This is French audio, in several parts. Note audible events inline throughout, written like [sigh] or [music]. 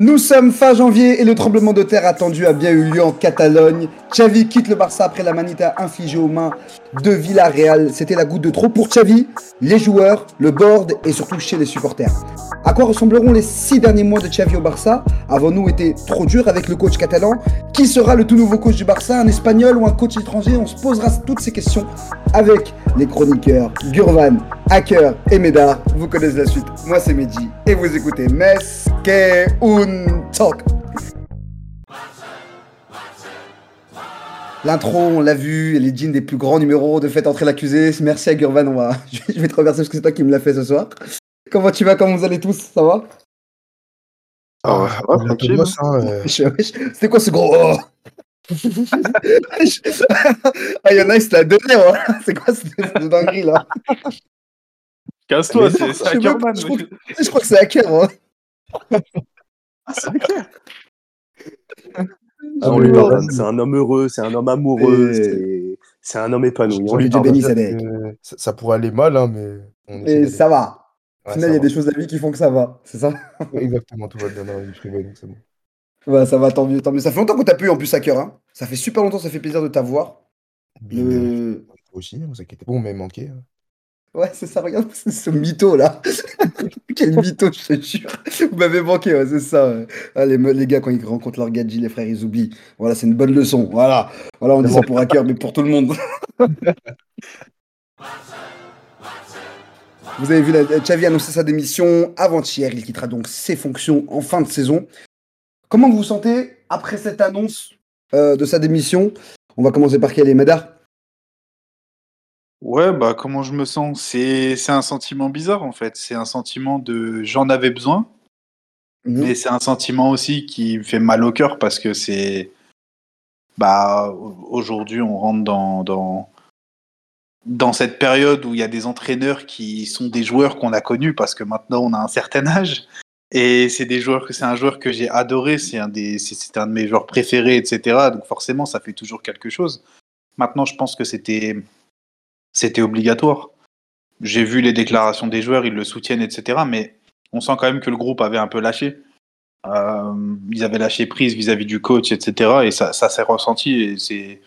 Nous sommes fin janvier et le tremblement de terre attendu a bien eu lieu en Catalogne. Xavi quitte le Barça après la manita infligée aux mains de Villarreal. C'était la goutte de trop pour Xavi, les joueurs, le board et surtout chez les supporters. À quoi ressembleront les six derniers mois de Xavi au Barça? Avons-nous été trop durs avec le coach catalan Qui sera le tout nouveau coach du Barça? Un espagnol ou un coach étranger? On se posera toutes ces questions avec les chroniqueurs Gurvan, Hacker et Médard. Vous connaissez la suite. Moi c'est Mehdi et vous écoutez Meske un Talk. L'intro, on l'a vu, et les jeans des plus grands numéros de fait entrer l'accusé. Merci à Gurvan, on [laughs] va... je vais te remercier parce que c'est toi qui me l'as fait ce soir. Comment tu vas? Comment vous allez tous? Ça va? Hein, euh. [laughs] C'était quoi ce gros? Oh [laughs] Ah, il y en a, il se l'a donné, hein. C'est quoi cette dinguerie là? Casse-toi, c'est Hackerman. je crois que- Je crois que c'est hacker. Hein. Ah, c'est. Ah, lui pardonne. C'est un homme heureux, c'est un homme amoureux, Et- c'est- un homme épanoui. Lui Sadek. Euh, ça, ça pourrait aller mal, hein, mais on Et ça va. Au Ouais, il y a va. des choses de la vie qui font que ça va. C'est ça? Exactement, tout va bien dans la vie privée, donc c'est bon. Ouais, ça va, tant mieux, tant mieux. Ça fait longtemps qu'on t'a pu en plus hacker. Hein. Ça fait super longtemps, ça fait plaisir de t'avoir. Le... aussi, hein, vous inquiétez pas, on m'a manqué. hein. Ouais, c'est ça, regarde, c'est ce mytho là. [laughs] Quel mytho, je te jure. Vous m'avez manqué, ouais, c'est ça. les, les gars, quand ils rencontrent leur gadget, les frères, ils oublient. Voilà, c'est une bonne leçon. Voilà, voilà on dit pour hacker, mais pour tout le monde. [laughs] Vous avez vu, la, Xavi a annoncé sa démission avant-hier. Il quittera donc ses fonctions en fin de saison. Comment vous vous sentez après cette annonce euh, de sa démission? On va commencer par est Medar Ouais, bah comment je me sens? C'est c'est un sentiment bizarre en fait. C'est un sentiment de j'en avais besoin, Mhm. mais c'est un sentiment aussi qui me fait mal au cœur parce que c'est bah aujourd'hui on rentre dans dans dans cette période où il y a des entraîneurs qui sont des joueurs qu'on a connus parce que maintenant on a un certain âge et c'est des joueurs que c'est un joueur que j'ai adoré, c'est un des c'est un de mes joueurs préférés etc. Donc forcément ça fait toujours quelque chose. Maintenant je pense que c'était c'était obligatoire. J'ai vu les déclarations des joueurs, ils le soutiennent, etc. Mais on sent quand même que le groupe avait un peu lâché. Euh, ils avaient lâché prise vis-à-vis du coach, etc. Et ça, s'est ressenti. C'est,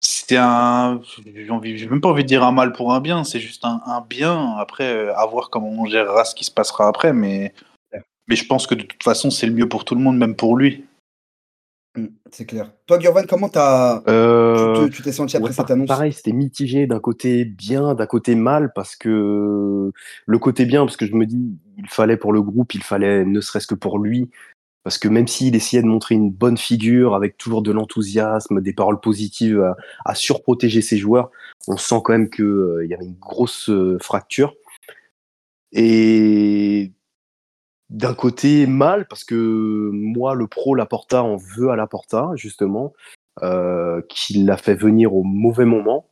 j'ai même pas envie de dire un mal pour un bien. C'est juste un, bien. Après, à voir comment on gérera ce qui se passera après. Mais, mais je pense que de toute façon, c'est le mieux pour tout le monde, même pour lui. Mm, C'est clair. Toi, Gurvan, comment t'as... Euh, tu te- tu t'es senti après ouais, cette par- annonce? Pareil, c'était mitigé d'un côté bien, d'un côté mal, parce que le côté bien, parce que je me dis, il fallait pour le groupe, il fallait ne serait-ce que pour lui, parce que même s'il essayait de montrer une bonne figure, avec toujours de l'enthousiasme, des paroles positives, à, à surprotéger ses joueurs, on sent quand même qu'il y avait une grosse euh, fracture. Et d'un côté mal parce que moi le pro Laporta en veut à Laporta justement euh, qu'il l'a fait venir au mauvais moment.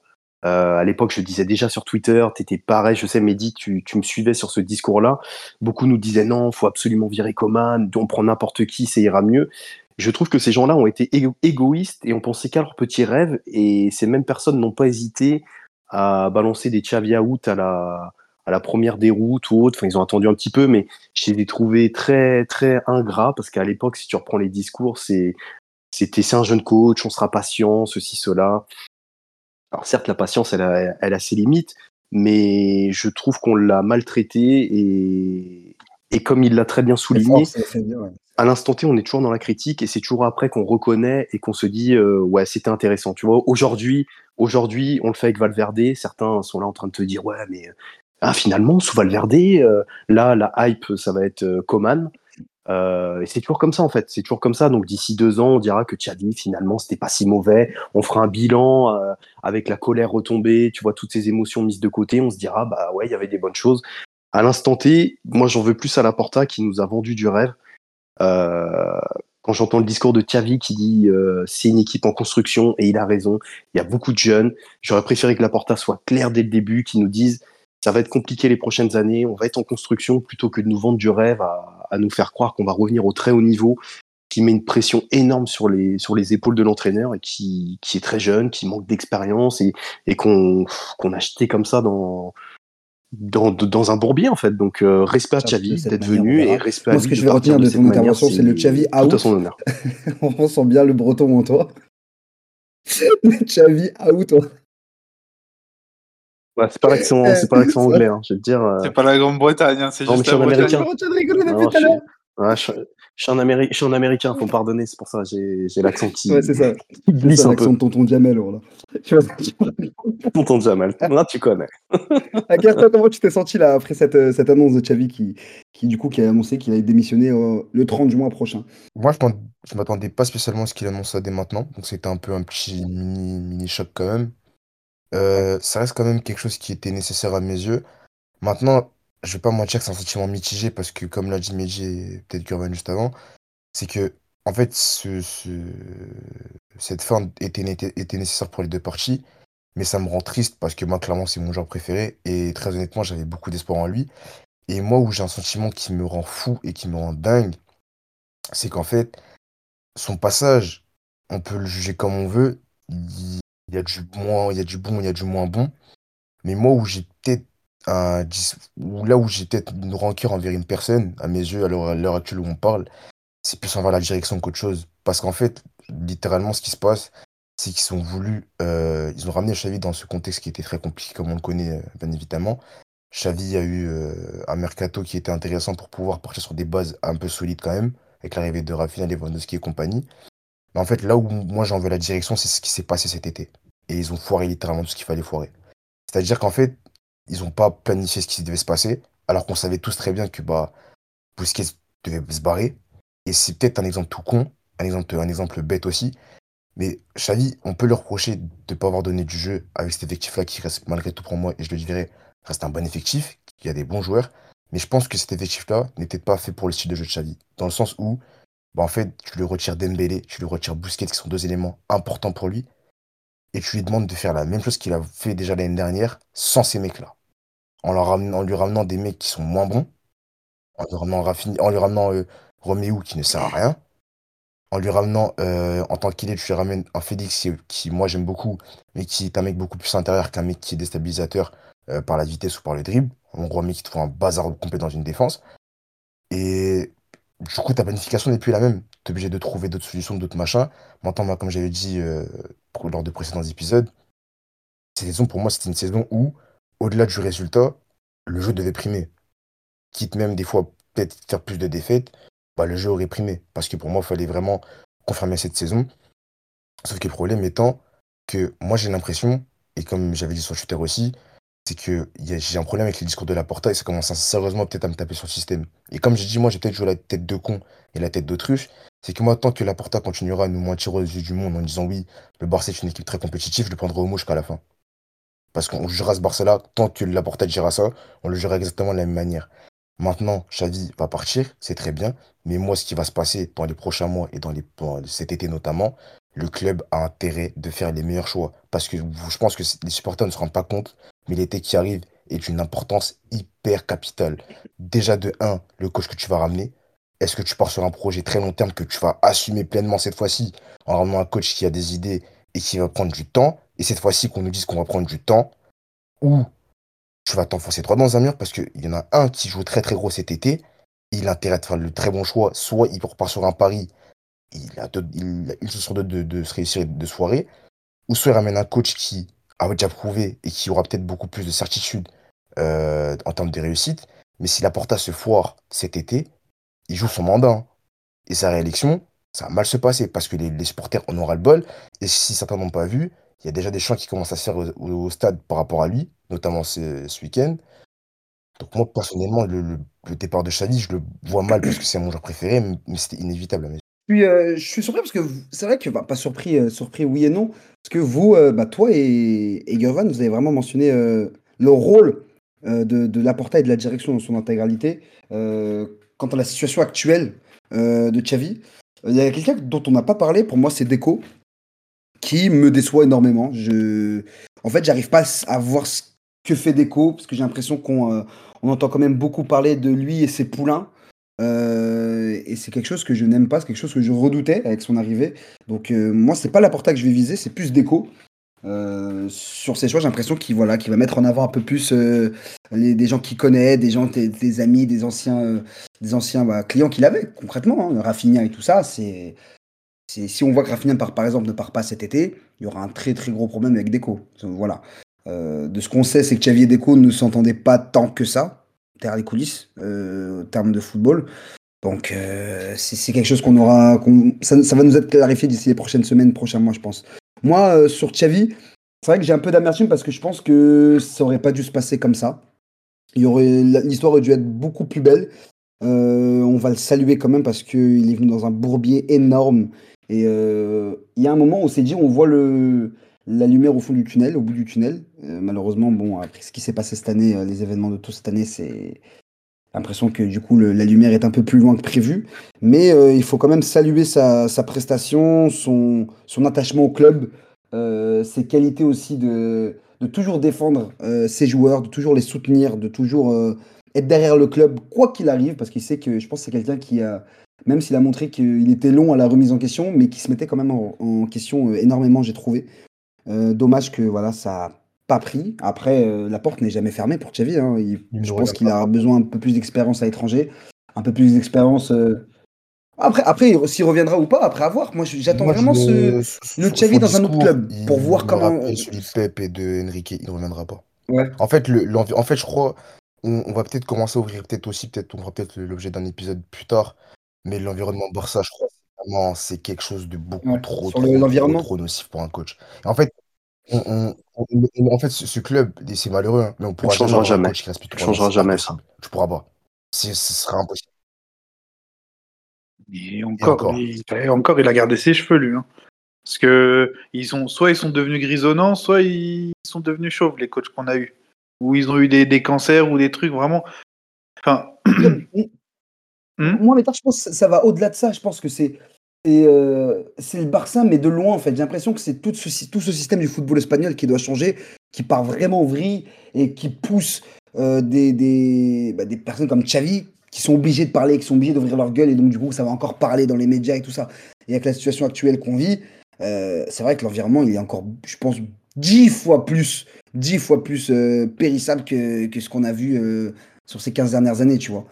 Euh, à l'époque je disais déjà sur Twitter t'étais pareil je sais Mehdi tu, tu me suivais sur ce discours là beaucoup nous disaient non faut absolument virer Coman on prend n'importe qui ça ira mieux. Je trouve que ces gens-là ont été égo- égoïstes et ont pensé qu'à leurs petits rêves et ces mêmes personnes n'ont pas hésité à balancer des Xavi out à la à la première déroute ou autre. Enfin, ils ont attendu un petit peu, mais je les ai trouvés très, très ingrats parce qu'à l'époque, si tu reprends les discours, c'est, c'était, c'est un jeune coach, on sera patient, ceci, cela. Alors, certes, la patience, elle a, elle a ses limites, mais je trouve qu'on l'a maltraité et, et comme il l'a très bien souligné, fort, c'est- c'est bien, ouais. à l'instant T, on est toujours dans la critique et c'est toujours après qu'on reconnaît et qu'on se dit euh, ouais, c'était intéressant. Tu vois, aujourd'hui, aujourd'hui, on le fait avec Valverde. Certains sont là en train de te dire ouais, mais ah, finalement, sous Valverde, euh, là, la hype, ça va être euh, Coman. Euh, et c'est toujours comme ça en fait, c'est toujours comme ça. Donc d'ici deux ans, on dira que Xavi finalement c'était pas si mauvais. On fera un bilan avec la colère retombée, tu vois toutes ces émotions mises de côté. On se dira bah ouais, il y avait des bonnes choses. À l'instant T, moi j'en veux plus à la Porta qui nous a vendu du rêve. Quand j'entends le discours de Xavi qui dit c'est une équipe en construction et il a raison, il y a beaucoup de jeunes. J'aurais préféré que la Porta soit claire dès le début, qui nous dise ça va être compliqué les prochaines années, on va être en construction plutôt que de nous vendre du rêve à, à nous faire croire qu'on va revenir au très haut niveau, qui met une pression énorme sur les sur les épaules de l'entraîneur et qui, qui est très jeune, qui manque d'expérience et, et qu'on qu'on a jeté comme ça dans dans, dans un bourbier en fait. Donc euh, respect à Ça, Xavi de d'être venu et respect à Moi, ce que je vais retenir de cette ton intervention, c'est le Xavi out. à son honneur. [laughs] On sent bien le breton en toi. [laughs] Le Xavi out. Ouais, c'est pas l'accent, Euh, c'est pas l'accent anglais. Hein, je vais te dire. euh, C'est pas la Grande-Bretagne, hein, c'est juste je suis la un Bretagne. Américain. Je retiens de rigoler depuis non, tout à je, l'heure. ouais, je, je suis un Améri- je suis un américain, faut me pardonner, c'est pour ça j'ai j'ai l'accent qui, Ouais, c'est ça. glisse ça un peu. l'accent de tonton Jamel. Voilà. Tonton Jamal, [laughs] là tu connais. Akar, toi, comment tu t'es senti là après cette, euh, cette annonce de Xavi qui, qui du coup qui a annoncé qu'il allait démissionner euh, le 30 du mois prochain? Moi, je je m'attendais pas spécialement à ce qu'il annonce ça dès maintenant. Donc, c'était un peu un petit mini, mini choc quand même. Euh, ça reste quand même quelque chose qui était nécessaire à mes yeux. Maintenant, je vais pas mentir que c'est un sentiment mitigé parce que, comme l'a dit Medji et peut-être Gurvan juste avant, c'est que, en fait, ce, ce- cette fin était, était nécessaire pour les deux parties. Mais ça me rend triste parce que moi, clairement, c'est mon joueur préféré. Et très honnêtement, j'avais beaucoup d'espoir en lui. Et moi, où j'ai un sentiment qui me rend fou et qui me rend dingue, c'est qu'en fait, son passage, on peut le juger comme on veut. Il y a du moins, il y a du bon, il y a du moins bon. Mais moi, où j'ai peut-être là où j'ai peut-être une rancœur envers une personne, à mes yeux, à l'heure à l'heure actuelle où on parle, c'est plus envers la direction qu'autre chose. Parce qu'en fait, littéralement, ce qui se passe, c'est qu'ils ont voulu, euh, ils ont ramené Xavi dans ce contexte qui était très compliqué, comme on le connaît, euh, bien évidemment. Xavi a eu euh, un mercato qui était intéressant pour pouvoir partir sur des bases un peu solides quand même, avec l'arrivée de Rafinha, Lewandowski et compagnie. Mais en fait, là où moi j'en veux la direction, c'est ce qui s'est passé cet été. Et ils ont foiré littéralement tout ce qu'il fallait foirer. C'est-à-dire qu'en fait, ils n'ont pas planifié ce qui devait se passer, alors qu'on savait tous très bien que bah, Busquets devait se barrer. Et c'est peut-être un exemple tout con, un exemple, un exemple bête aussi. Mais Xavi, on peut leur reprocher de ne pas avoir donné du jeu avec cet effectif-là qui reste, malgré tout pour moi, et je le dirais, reste un bon effectif, y a des bons joueurs. Mais je pense que cet effectif-là n'était pas fait pour le style de jeu de Xavi. Dans le sens où, bah, en fait, tu lui retires Dembélé, tu lui retires Busquets, qui sont deux éléments importants pour lui, et tu lui demandes de faire la même chose qu'il a fait déjà l'année dernière, sans ces mecs-là. En, lui ramenant des mecs qui sont moins bons, en lui ramenant, ramenant euh, qui ne sert à rien, en lui ramenant, euh, en tant qu'il est, tu lui ramènes un Félix qui, moi j'aime beaucoup, mais qui est un mec beaucoup plus intérieur qu'un mec qui est déstabilisateur euh, par la vitesse ou par le dribble. En gros, mec qui fait un bazar complet dans une défense. Et du coup, ta planification n'est plus la même. Tu es obligé de trouver d'autres solutions, d'autres machins. Maintenant, moi, comme j'avais dit euh, lors de précédents épisodes, cette saison, pour moi, c'était une saison où, au-delà du résultat, le jeu devait primer. Quitte même des fois peut-être faire plus de défaites, bah, le jeu aurait primé. Parce que pour moi, il fallait vraiment confirmer cette saison. Sauf que le problème étant que moi, j'ai l'impression, et comme j'avais dit sur Twitter aussi, c'est que j'ai un problème avec les discours de la Porta et ça commence sérieusement peut-être à me taper sur le système. Et comme j'ai dit, moi, j'ai peut-être joué la tête de con et la tête d'autruche. C'est que moi, tant que la Porta continuera à nous mentir aux yeux du monde en disant oui, le Barça est une équipe très compétitive, je le prendrai au mot jusqu'à la fin. Parce qu'on jugera ce Barça-là, tant que la Porta dira ça, on le jugera exactement de la même manière. Maintenant, Xavi va partir, c'est très bien. Mais moi, ce qui va se passer dans les prochains mois et dans cet été notamment, le club a intérêt de faire les meilleurs choix. Parce que je pense que les supporters ne se rendent pas compte, mais l'été qui arrive est d'une importance hyper capitale. Déjà de 1, le coach que tu vas ramener. Est-ce que tu pars sur un projet très long terme que tu vas assumer pleinement cette fois-ci en ramenant un coach qui a des idées et qui va prendre du temps? Et cette fois-ci qu'on nous dise qu'on va prendre du temps Ou tu vas t'enfoncer droit dans un mur parce qu'il y en a un qui joue très très gros cet été. Il de faire le très bon choix. Soit il repart sur un pari, il a, il a une chance sur deux de, de se réussir de soirée. Ou soit il ramène un coach qui a déjà prouvé et qui aura peut-être beaucoup plus de certitude euh, en termes de réussite. Mais si la Porta se foire cet été, il joue son mandat. hein. Et sa réélection, ça va mal se passer parce que les, supporters en aura le bol. Et si certains n'ont pas vu, il y a déjà des chants qui commencent à se faire au, stade par rapport à lui, notamment ce, week-end. Donc moi, personnellement, le, départ de Xavi, je le vois mal parce que c'est mon joueur préféré, mais c'était inévitable. Puis, euh, je suis surpris parce que c'est vrai que, bah, pas surpris, euh, surpris oui et non, parce que vous, euh, bah, toi et, et vous avez vraiment mentionné le rôle de, de et de la direction dans son intégralité quant à la situation actuelle de Xavi. Il y a quelqu'un dont on n'a pas parlé, pour moi c'est Deco, qui me déçoit énormément. Je... En fait, j'arrive pas à voir ce que fait Deco, parce que j'ai l'impression qu'on on entend quand même beaucoup parler de lui et ses poulains. Euh, et c'est quelque chose que je n'aime pas, c'est quelque chose que je redoutais avec son arrivée. Donc euh, moi, c'est pas la que je vais viser, c'est plus Déco. Euh, sur ses choix, j'ai l'impression qu'il voilà, va mettre en avant un peu plus euh, les, des gens qu'il connaît, des gens, des, amis, des anciens, des anciens bah, clients qu'il avait concrètement. Hein, et tout ça, c'est, si on voit que Rafinha par, par exemple ne part pas cet été, il y aura un très très gros problème avec Deco. Voilà. De ce qu'on sait, c'est que Xavier et Deco ne s'entendaient pas tant que ça derrière les coulisses euh, en termes de football. Donc euh, c'est quelque chose qu'on aura, ça, va nous être clarifié d'ici les prochaines semaines, prochains mois, je pense. Moi, euh, sur Xavi, c'est vrai que j'ai un peu d'amertume parce que je pense que ça aurait pas dû se passer comme ça. L'histoire aurait dû être beaucoup plus belle. On va le saluer quand même parce qu'il est venu dans un bourbier énorme. Et il y a un moment où on s'est dit, on voit le, la lumière au fond du tunnel, au bout du tunnel. Euh, malheureusement, bon, après ce qui s'est passé cette année, euh, les événements de toute cette année, c'est l'impression que du coup la lumière est un peu plus loin que prévu. Mais euh, il faut quand même saluer sa, prestation, son, attachement au club, ses qualités aussi de, toujours défendre ses joueurs, de toujours les soutenir, de toujours être derrière le club, quoi qu'il arrive, parce qu'il sait que je pense que c'est quelqu'un qui a, même s'il a montré qu'il était long à la remise en question, mais qui se mettait quand même en, question énormément, j'ai trouvé. Euh, dommage que voilà, ça a pas pris. Après, euh, la porte n'est jamais fermée pour Xavi. hein. Il- Il ne je pense qu'il a besoin un peu plus d'expérience à l'étranger, un peu plus d'expérience. euh, Après, après s'il reviendra ou pas, après avoir. Moi, j'attends vraiment ce. le- son dans un autre club, il pour voir me comment- celui de Pep et de Enrique, il ne reviendra pas. Ouais. En fait, le, en fait, je crois, on, on va peut-être commencer à ouvrir peut-être aussi, peut-être, on fera peut-être l'objet d'un épisode plus tard, mais l'environnement Barça, je crois, c'est quelque chose de beaucoup Ouais, trop, sur trop, le- trop, l'environnement. trop nocif pour un coach. Et en fait, on, on- on- en fait, ce, ce club, et c'est malheureux, hein, mais on pourra changera jamais avoir un jamais. Ça. Tu pourras pas. C'est- Ce sera impossible. Et encore, encore. Il, et encore, il a gardé ses cheveux, lui. hein. Parce que ils sont, soit ils sont devenus grisonnants, soit ils sont devenus chauves, les coachs qu'on a eu. Ou ils ont eu des, des cancers ou des trucs vraiment. Enfin, Moi, mais je pense que ça va au-delà de ça. Je pense que c'est c'est euh, c'est le Barça, mais de loin, en fait. J'ai l'impression que c'est tout ce, tout ce système du football espagnol qui doit changer, qui part vraiment en vrille et qui pousse euh, des, bah, des personnes comme Xavi qui sont obligées de parler, qui sont obligées d'ouvrir leur gueule, et donc du coup, ça va encore parler dans les médias et tout ça. Et avec la situation actuelle qu'on vit, euh, c'est vrai que l'environnement, il est encore, je pense, dix fois plus, dix fois plus périssable que, que ce qu'on a vu sur ces 15 dernières années, tu vois.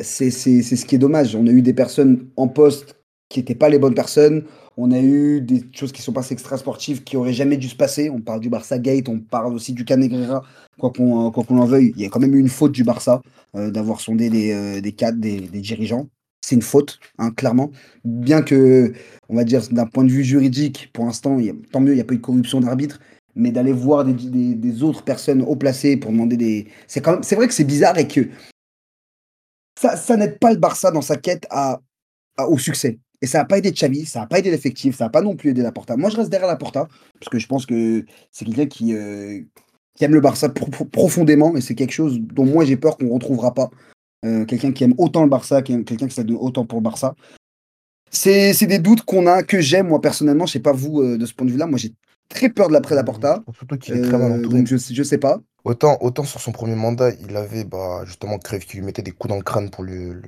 C'est ce qui est dommage. On a eu des personnes en poste qui n'étaient pas les bonnes personnes. On a eu des choses qui sont passées extra-sportives qui auraient jamais dû se passer. On parle du Barça Gate, on parle aussi du Canegrera, quoi qu'on euh, qu'on en veuille. Il y a quand même eu une faute du Barça euh, d'avoir sondé des, euh, des cadres, des, des dirigeants. C'est une faute, hein, clairement. Bien que, on va dire, d'un point de vue juridique, pour l'instant, tant mieux, il n'y a pas eu de corruption d'arbitre. Mais d'aller voir des, des- autres personnes haut placées pour demander des. C'est vrai que c'est bizarre et que ça, ça n'aide pas le Barça dans sa quête à- au succès. Et ça n'a pas aidé Xavi, ça n'a pas aidé l'effectif, ça n'a pas non plus aidé Laporta. Moi, je reste derrière Laporta, parce que je pense que c'est quelqu'un qui, euh, qui aime le Barça pro- pro- profondément, et c'est quelque chose dont moi j'ai peur qu'on ne retrouvera pas. Euh, quelqu'un qui aime autant le Barça, quelqu'un qui s'adonne autant pour le Barça. C'est des doutes qu'on a, que j'aime, moi personnellement. Je sais pas vous, euh, de ce point de vue-là. Moi, j'ai très peur de l'après Laporta. Je pense Surtout qu'il est très mal entouré. donc, je, je sais pas. Autant, autant sur son premier mandat, il avait bah, justement Cruyff qui lui mettait des coups dans le crâne pour, lui, le-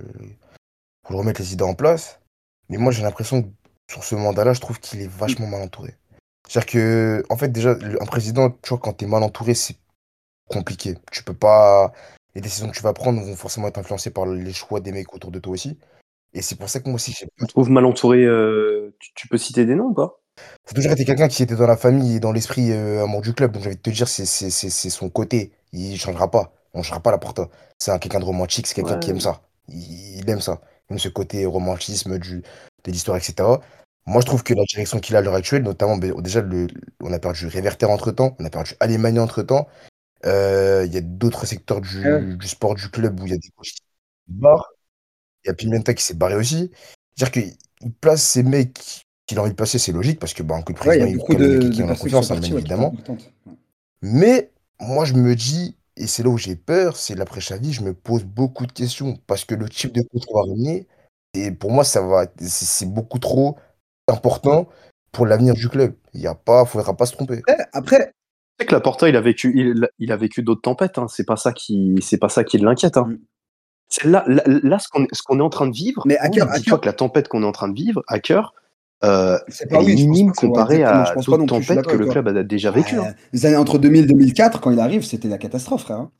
pour lui remettre les idées en place. Mais moi, j'ai l'impression que sur ce mandat-là, je trouve qu'il est vachement mal entouré. C'est-à-dire que, en fait, déjà, un président, tu vois, quand t'es mal entouré, c'est compliqué. Tu peux pas. Les décisions que tu vas prendre vont forcément être influencées par les choix des mecs autour de toi aussi. Et c'est pour ça que moi aussi, j'ai Tu trouves mal entouré euh, tu, tu peux citer des noms ou pas? C'est toujours été quelqu'un qui était dans la famille et dans l'esprit euh, amour du club. Donc, j'ai envie de te dire, c'est son côté. Il changera pas. On ne changera pas la Porta. C'est un- quelqu'un de romantique, c'est quelqu'un qui aime ça. Il, il aime ça. Il ce côté romantisme du, de l'histoire, etc. Moi, je trouve que la direction qu'il a à l'heure actuelle, notamment, ben, déjà, le, on a perdu Réverter entre temps, on a perdu Alemania entre temps. Euh, Il y a d'autres secteurs du, Ouais. du sport du club où il y a des coachs qui barrent. Il y a Pimenta qui s'est barré aussi. C'est-à-dire qu'il il place ces mecs qu'il a envie de placer, c'est logique, parce que, bah, que le Ouais, il y président, a il beaucoup même de, de en qui sont confiance, hein, bien évidemment. Mais moi, je me dis, et c'est là où j'ai peur, c'est l'après Xavi, je me pose beaucoup de questions parce que le type de coach qu'on va ramener, et pour moi, ça va, c'est c'est beaucoup trop important pour l'avenir du club. Il y a pas, faudra pas se tromper. Après, sais que Laporta, il a vécu, il, il a vécu d'autres tempêtes. Hein. C'est pas ça qui, c'est pas ça qui l'inquiète. Hein. Mm. C'est là, là, là, ce qu'on est, ce qu'on est en train de vivre. Mais à cœur- à dis-toi cœur- que la tempête qu'on est en train de vivre, à cœur, euh, C'est pas elle oui, est minime comparée à d'autres tempêtes que le club a déjà vécu. hein. Les années entre 2000 et 2004, quand il arrive, c'était la catastrophe, frère. hein.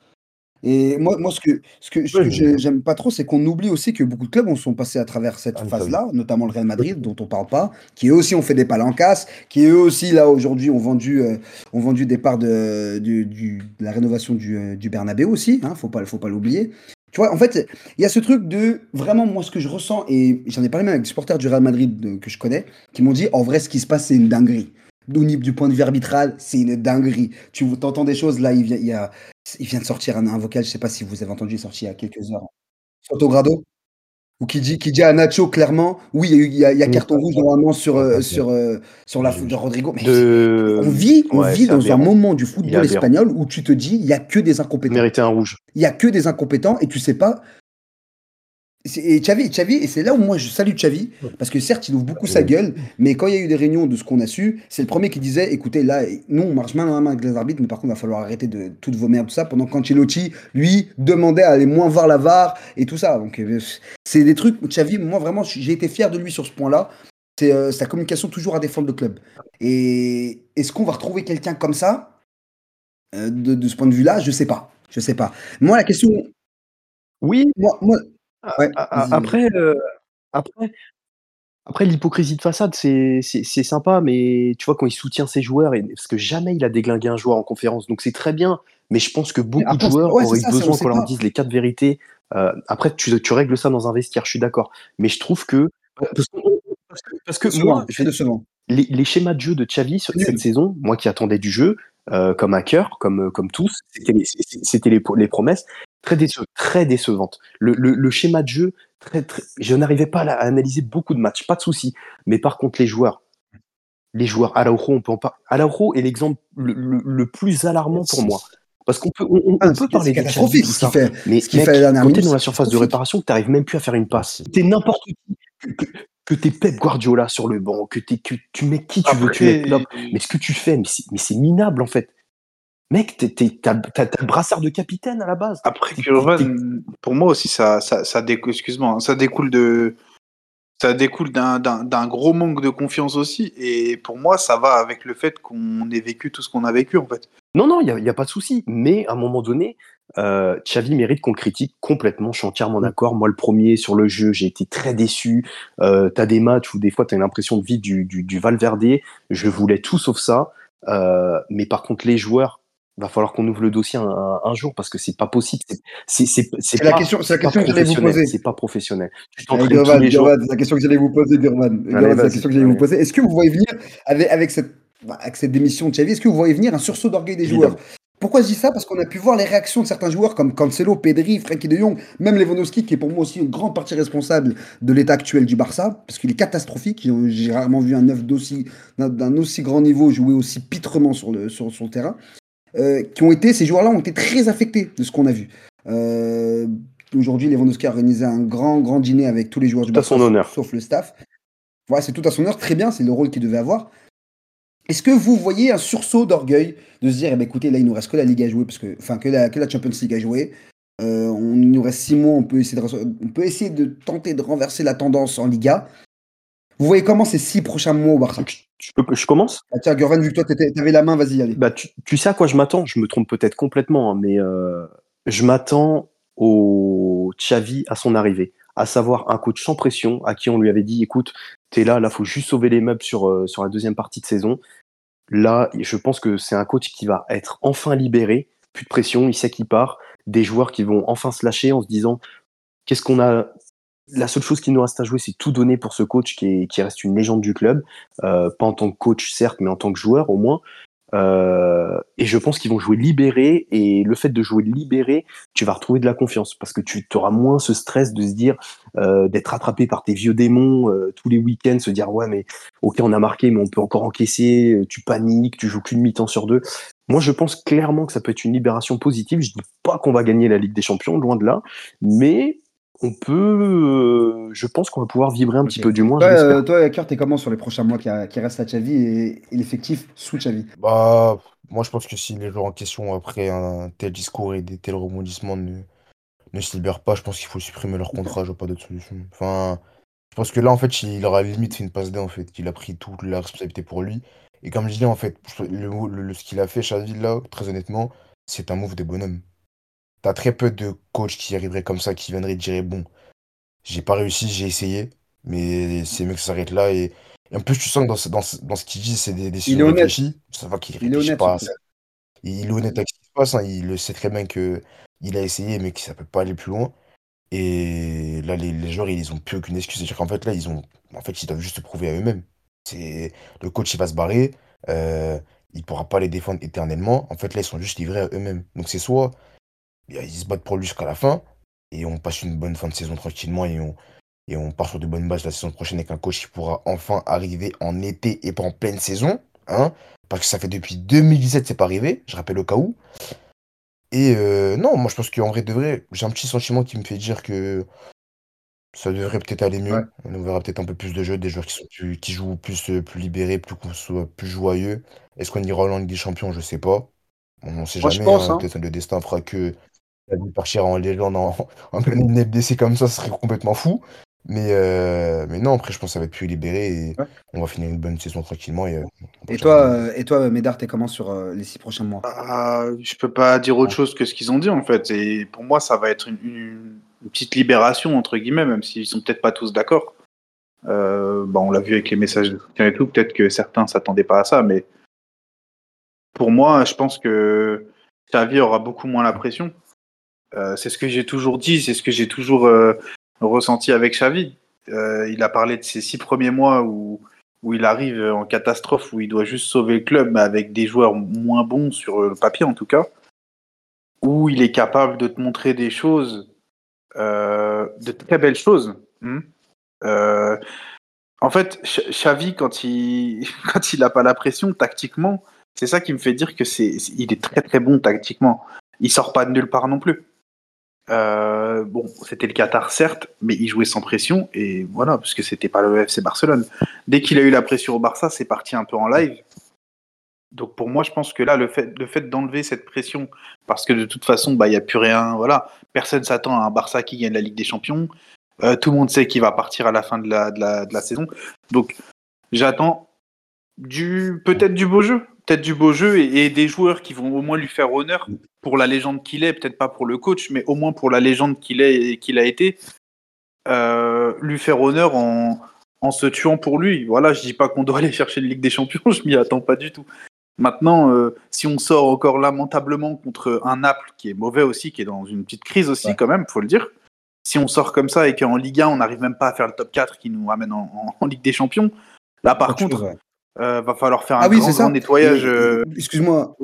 Et moi, moi ce que, ce que, ce j'aime pas trop, c'est qu'on oublie aussi que beaucoup de clubs ont- sont passés à travers cette Ah, phase-là, notamment le Real Madrid, dont on parle pas, qui eux aussi ont fait des palancas, qui eux aussi, là, aujourd'hui, ont vendu, euh, ont vendu des parts de, de la rénovation du, euh, du Bernabeu aussi, hein, faut pas, faut pas l'oublier. Tu vois, en fait, il y a ce truc de vraiment, moi, ce que je ressens, et j'en ai parlé même avec des supporters du Real Madrid de- que je connais, qui m'ont dit, en vrai, ce qui se passe, c'est une dinguerie. Du point de vue arbitral, c'est une dinguerie. Tu entends des choses, là, il vient, de sortir un, vocal, je sais pas si vous avez entendu, il est sorti il y a quelques heures. Sotogrado, ou qui dit, qui dit à Nacho clairement, oui, il y a, il y carton rouge normalement sur, euh, sur, euh, sur la faute de. Rodrigo. Mais De... on vit, on Ouais, vit dans un moment du football espagnol où tu te dis, il y a que des incompétents. mériter un rouge. Il y a que des incompétents et tu sais pas. Et Xavi, Xavi, et c'est là où moi je salue Xavi, parce que certes il ouvre beaucoup sa gueule, mais quand il y a eu des réunions de ce qu'on a su, c'est le premier qui disait, écoutez là, nous on marche main dans la main avec les arbitres, mais par contre il va falloir arrêter de toutes vos merdes, tout ça, pendant qu'Ancelotti, lui, demandait à aller moins voir la VAR et tout ça. Donc euh, c'est des trucs, Xavi, moi vraiment j'ai été fier de lui sur ce point-là, c'est euh, sa communication toujours à défendre le club. Et est-ce qu'on va retrouver quelqu'un comme ça? Euh, de, de ce point de vue-là, je sais pas. Je sais pas. Moi, la question. Oui, Moi, moi, ouais, après, euh, après, après l'hypocrisie de façade, c'est sympa, mais tu vois, quand il soutient ses joueurs, et, parce que jamais il a déglingué un joueur en conférence, donc c'est très bien, mais je pense que beaucoup après, de joueurs ouais, auraient ça, besoin qu'on leur dise les quatre vérités. Euh, après, tu, tu règles ça dans un vestiaire, je suis d'accord, mais je trouve que. Parce que, parce que, parce que Décevant, moi, je les, les schémas de jeu de Xavi sur cette saison, moi qui attendais du jeu, euh, comme un cœur, comme, comme tous, c'était les, les, les promesses, très, très décevantes. Le, le, le schéma de jeu, très, très, je n'arrivais pas à, analyser beaucoup de matchs, pas de souci. Mais par contre, les joueurs, les joueurs, Araujo, on peut en par- Araujo est l'exemple le, le, plus alarmant pour moi. Parce qu'on peut, on, on Ah, peut parler de catastrophique tout ce qu'il ça, fait. mais ce qu'il mec, fait la dernière quand t'es minute, dans la surface de réparation, que t'arrives même plus à faire une passe. T'es n'importe qui. Que, que, t'es Pep Guardiola sur le banc, que, t'es, que tu mets qui tu veux, tu mets Klopp. Mais ce que tu fais, mais c'est, minable en fait. Mec, t'as, le brassard de capitaine à la base. Après, Curvan, pour moi aussi, ça, ça, ça découle, excuse-moi, hein, ça découle de, ça découle d'un, gros manque de confiance aussi. Et pour moi, ça va avec le fait qu'on ait vécu tout ce qu'on a vécu, en fait. Non, non, il n'y a, y a pas de souci. Mais à un moment donné, euh, Xavi mérite qu'on le critique complètement. Je suis entièrement d'accord. Moi, le premier sur le jeu, j'ai été très déçu. Euh, t'as des matchs où des fois, t'as l'impression de vivre du, du, du Valverde. Je voulais tout sauf ça. Euh, mais par contre, les joueurs, va falloir qu'on ouvre le dossier un, un- jour parce que c'est pas possible. C'est, c'est, c'est, c'est C'est la pas- question, c'est la c'est pas question que j'allais vous poser. C'est pas professionnel. La question que j'allais vous poser, c'est la question que j'allais vous poser. Est-ce que vous voyez venir, avec, avec, cette, bah, avec cette démission de Xavi, est-ce que vous voyez venir un sursaut d'orgueil des Évidemment. joueurs? Pourquoi je dis ça? Parce qu'on a pu voir les réactions de certains joueurs comme Cancelo, Pedri, Frenkie de Jong, même Lewandowski, qui est pour moi aussi une grande partie responsable de l'état actuel du Barça, parce qu'il est catastrophique. J'ai- rarement vu un d'aussi, d'un- aussi grand niveau jouer aussi pitrement sur le, sur, sur le terrain. Euh, qui ont été, ces joueurs-là ont été très affectés de ce qu'on a vu. Euh, Aujourd'hui, Lewandowski a organisé un grand, grand dîner avec tous les joueurs du Barça, son honneur. sauf le staff. Voilà, c'est tout à son honneur, très bien, c'est le rôle qu'il devait avoir. Est-ce que vous voyez un sursaut d'orgueil de se dire, eh ben, écoutez, là, il nous reste que la Ligue à jouer, parce que, enfin, que la, que la Champions League à jouer. Euh, on, il nous reste six mois, on peut, essayer de, on peut essayer de tenter de renverser la tendance en Liga. Vous voyez comment ces six prochains mois au Barça? Je, je peux- je commence ah, Tiens, vu que toi, t'avais la main, vas-y, allez. Bah, tu, tu sais à quoi je m'attends? Je me trompe peut-être complètement, hein, mais euh, je m'attends au Xavi à son arrivée, à savoir un coach sans pression, à qui on lui avait dit écoute, t'es là, là, faut juste sauver les meubles sur, euh, sur la deuxième partie de saison. Là, je pense que c'est un coach qui va être enfin libéré, plus de pression, il sait qu'il part, des joueurs qui vont enfin se lâcher en se disant qu'est-ce qu'on a? La seule chose qui nous reste à jouer, c'est tout donner pour ce coach qui, qui reste une légende du club, euh, pas en tant que coach certes, mais en tant que joueur au moins. Euh, et je pense qu'ils vont jouer libéré. Et le fait de jouer libéré, tu vas retrouver de la confiance parce que tu auras moins ce stress de se dire euh, d'être rattrapé par tes vieux démons euh, tous les week-ends, se dire ouais mais ok on a marqué mais on peut encore encaisser. euh, Tu paniques, tu joues qu'une mi-temps sur deux. Moi je pense clairement que ça peut être une libération positive. Je dis pas qu'on va gagner la Ligue des Champions, loin de là, mais on peut, euh, je pense qu'on va pouvoir vibrer un petit peu du moins. Toi, je euh, toi, Kurt, t'es comment sur les prochains mois qui, a- qui restent à Xavi et, et l'effectif sous Xavi? Bah, moi, je pense que si les joueurs en question, après un tel discours et des tels rebondissements, ne, ne se libèrent pas, je pense qu'il faut supprimer leur contrat. Je vois pas d'autre solution. Enfin, Je pense que là, en fait, il aura limite fait une passe D, en fait. Il a pris toute la responsabilité pour lui. Et comme je dis, en fait, le, le- ce qu'il a fait, Xavi, là, très honnêtement, c'est un move de bonhomme. T'as très peu de coachs qui arriveraient comme ça, qui viendraient dire, bon, j'ai pas réussi, j'ai essayé, mais c'est mieux que ça s'arrête là. Et, et en plus, tu sens que dans, ce- dans, ce- dans ce qu'il dit, c'est des décisions réfléchies. Ça va qu'il Il est réfléchit honnête, pas. Il est honnête avec ce qui se passe, hein. Il le sait très bien que il a essayé, mais que ça peut pas aller plus loin. Et là, les, les joueurs, ils ont plus aucune excuse. C'est-à-dire qu'en fait, là, ils ont, en fait, ils doivent juste se prouver à eux-mêmes. C'est le coach, il va se barrer. Euh, il pourra pas les défendre éternellement. En fait, là, ils sont juste livrés à eux-mêmes. Donc, c'est soit ils se battent pour lui jusqu'à la fin et on passe une bonne fin de saison tranquillement et on, et on part sur de bonnes bases la saison prochaine avec un coach qui pourra enfin arriver en été et pas en pleine saison. Hein, parce que ça fait depuis 2017 c'est pas arrivé, je rappelle au cas où. Et euh, non, moi je pense qu'en vrai de vrai, j'ai un petit sentiment qui me fait dire que ça devrait peut-être aller mieux. Ouais. On verra peut-être un peu plus de jeux, des joueurs qui, sont plus, qui jouent plus, euh, plus libérés, plus, qu'on soit plus joyeux. Est-ce qu'on ira en Ligue des Champions? Je sais pas. On ne sait Moi, jamais. hein. hein. Peut-être le destin fera que partira en légende en, [laughs] en plein NFDC comme ça, ce serait complètement fou. Mais, euh, mais non, après, je pense que ça va être plus libéré et Ouais. on va finir une bonne saison tranquillement. Et, euh, Et toi, euh, et toi Médard, t'es comment sur euh, les six prochains mois? Ah, je peux pas dire autre chose que ce qu'ils ont dit en fait. Et pour moi, ça va être une, une- une petite libération entre guillemets, même s'ils sont peut-être pas tous d'accord. Euh, bah, on l'a vu avec les messages de soutien et tout. Peut-être que certains s'attendaient pas à ça, mais pour moi, je pense que Xavi aura beaucoup moins la pression. Euh, c'est ce que j'ai toujours dit, c'est ce que j'ai toujours euh, ressenti avec Xavi. Euh, il a parlé de ces six premiers mois où, où il arrive en catastrophe, où il doit juste sauver le club, mais avec des joueurs moins bons sur le papier en tout cas, où il est capable de te montrer des choses, de très belles choses. Hmm. En fait, Xavi, quand il [laughs] quand il n'a pas la pression tactiquement, c'est ça qui me fait dire que c'est il est très très bon tactiquement. Il sort pas de nulle part non plus. Euh, bon, c'était le Qatar certes, mais il jouait sans pression et voilà, parce que c'était pas le FC Barcelone. Dès qu'il a eu la pression au Barça, c'est parti un peu en live. Donc pour moi, je pense que là, le fait, le fait d'enlever cette pression, parce que de toute façon, bah il y a plus rien, voilà, personne s'attend à un Barça qui gagne la Ligue des Champions. Euh, tout le monde sait qu'il va partir à la fin de la saison. Donc j'attends du peut-être du beau jeu, peut-être du beau jeu et, et des joueurs qui vont au moins lui faire honneur pour la légende qu'il est, peut-être pas pour le coach, mais au moins pour la légende qu'il est et qu'il a été, euh, lui faire honneur en, en se tuant pour lui. Voilà, je dis pas qu'on doit [laughs] aller chercher une Ligue des Champions, je m'y attends pas du tout. Maintenant, euh, si on sort encore lamentablement contre un Naples qui est mauvais aussi, qui est dans une petite crise aussi Ouais. quand même, faut le dire. Si on sort comme ça et qu'en Ligue 1 on n'arrive même pas à faire le top 4 qui nous ramène en, en- en Ligue des Champions, là par contre, chose, ouais. Euh, va falloir faire un Ah oui, grand, nettoyage Et- et- euh, Excuse-moi,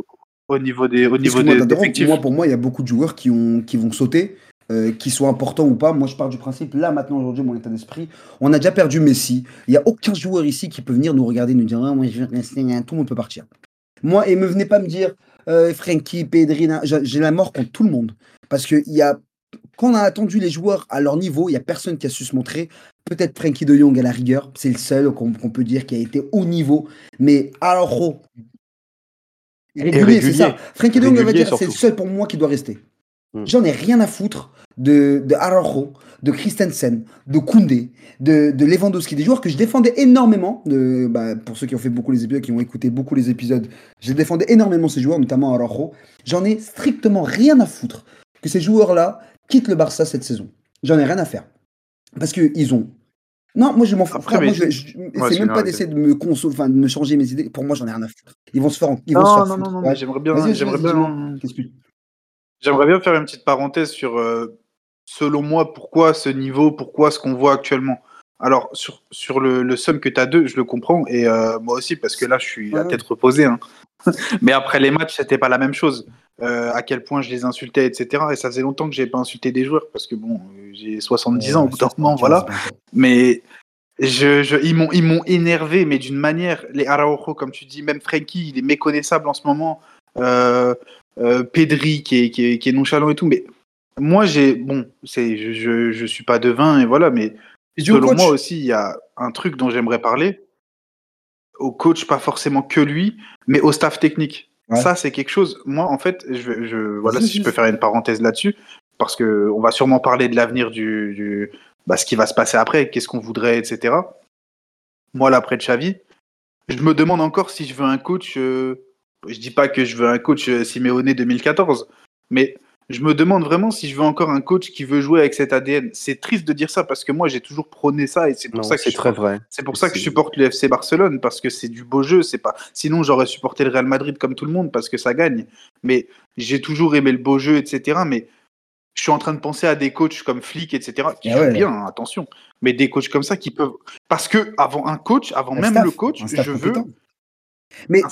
au niveau des, au niveau excuse-moi des d'interrompre. effectifs. Moi, pour moi, il y a beaucoup de joueurs qui, ont, qui vont sauter, euh, qui soient importants ou pas. Moi, je pars du principe, là, maintenant, aujourd'hui, mon état d'esprit, on a déjà perdu Messi. Il n'y a aucun joueur ici qui peut venir nous regarder, nous dire, ah, moi, je vais rester, tout le monde peut partir. Moi, et me venez pas me dire, euh, Frankie, Pedri, na- j'ai j'ai la mort contre tout le monde. Parce que il y a, quand on a attendu les joueurs à leur niveau, il n'y a personne qui a su se montrer. Peut-être Frankie de Jong à la rigueur, c'est le seul qu'on peut dire qui a été haut niveau. Mais Araujo, régulier, c'est régulier. ça. Frankie de Jong, on va dire, c'est le seul pour moi qui doit rester. Mm. J'en ai rien à foutre de, de Araujo, de Christensen, de Koundé, de, de Lewandowski, des joueurs que je défendais énormément. De, bah, pour ceux qui ont fait beaucoup les épisodes, qui ont écouté beaucoup les épisodes, je défendais énormément ces joueurs, notamment Araujo. J'en ai strictement rien à foutre que ces joueurs-là quittent le Barça cette saison. J'en ai rien à faire. Parce qu'ils ont. Non, moi je m'en fous. Après, Frère, moi, je- je- Ouais, c'est même pas d'essayer de me enfin, de me changer mes idées. Pour moi, j'en ai rien à foutre. Ils vont se faire. en- Ils vont se Non, faire non, non, non, Ouais. j'aimerais bien, j'aimerais bien, j'aimerais faire une petite parenthèse sur, euh, selon moi, pourquoi ce niveau, pourquoi ce qu'on voit actuellement. Alors, sur, sur le, le sum que tu as deux, je le comprends, et euh, moi aussi, parce que là, je suis à tête reposée. hein. [laughs] Mais après les matchs, c'était pas la même chose. Euh, à quel point je les insultais, etc. Et ça faisait longtemps que j'ai pas insulté des joueurs, parce que bon, j'ai 70 ans au bout d'un moment, voilà. Mais je, je, ils m'ont ils m'ont énervé, mais d'une manière. Les Araujo, comme tu dis, même Frankie, il est méconnaissable en ce moment. Euh, euh, Pedri, qui est, qui, est, qui est nonchalant et tout. Mais moi, j'ai. Bon, c'est, je, je, je suis pas devin, et voilà, mais Et selon coach. moi aussi, il y a un truc dont j'aimerais parler. Au coach, pas forcément que lui, mais au staff technique. Ça, c'est quelque chose. Moi, en fait, je, je voilà, si je peux faire une parenthèse là-dessus, parce que on va sûrement parler de l'avenir du, du, bah, ce qui va se passer après, qu'est-ce qu'on voudrait, etc. Moi, là, après Xavi, je me demande encore si je veux un coach. euh, je dis pas que je veux un coach euh, Simeone 2014, mais je me demande vraiment si je veux encore un coach qui veut jouer avec cet ADN. C'est triste de dire ça parce que moi, j'ai toujours prôné ça et c'est pour Non, ça que c'est je très vrai. c'est pour ça que je supporte le FC Barcelone parce que c'est du beau jeu. C'est pas. Sinon, j'aurais supporté le Real Madrid comme tout le monde parce que ça gagne. Mais j'ai toujours aimé le beau jeu, etc. Mais je suis en train de penser à des coachs comme Flick, etc. qui Ah jouent ouais. bien, hein, attention. Mais des coachs comme ça qui peuvent. Parce que avant un coach, avant Un même staff, le coach, je veux compétent. Mais,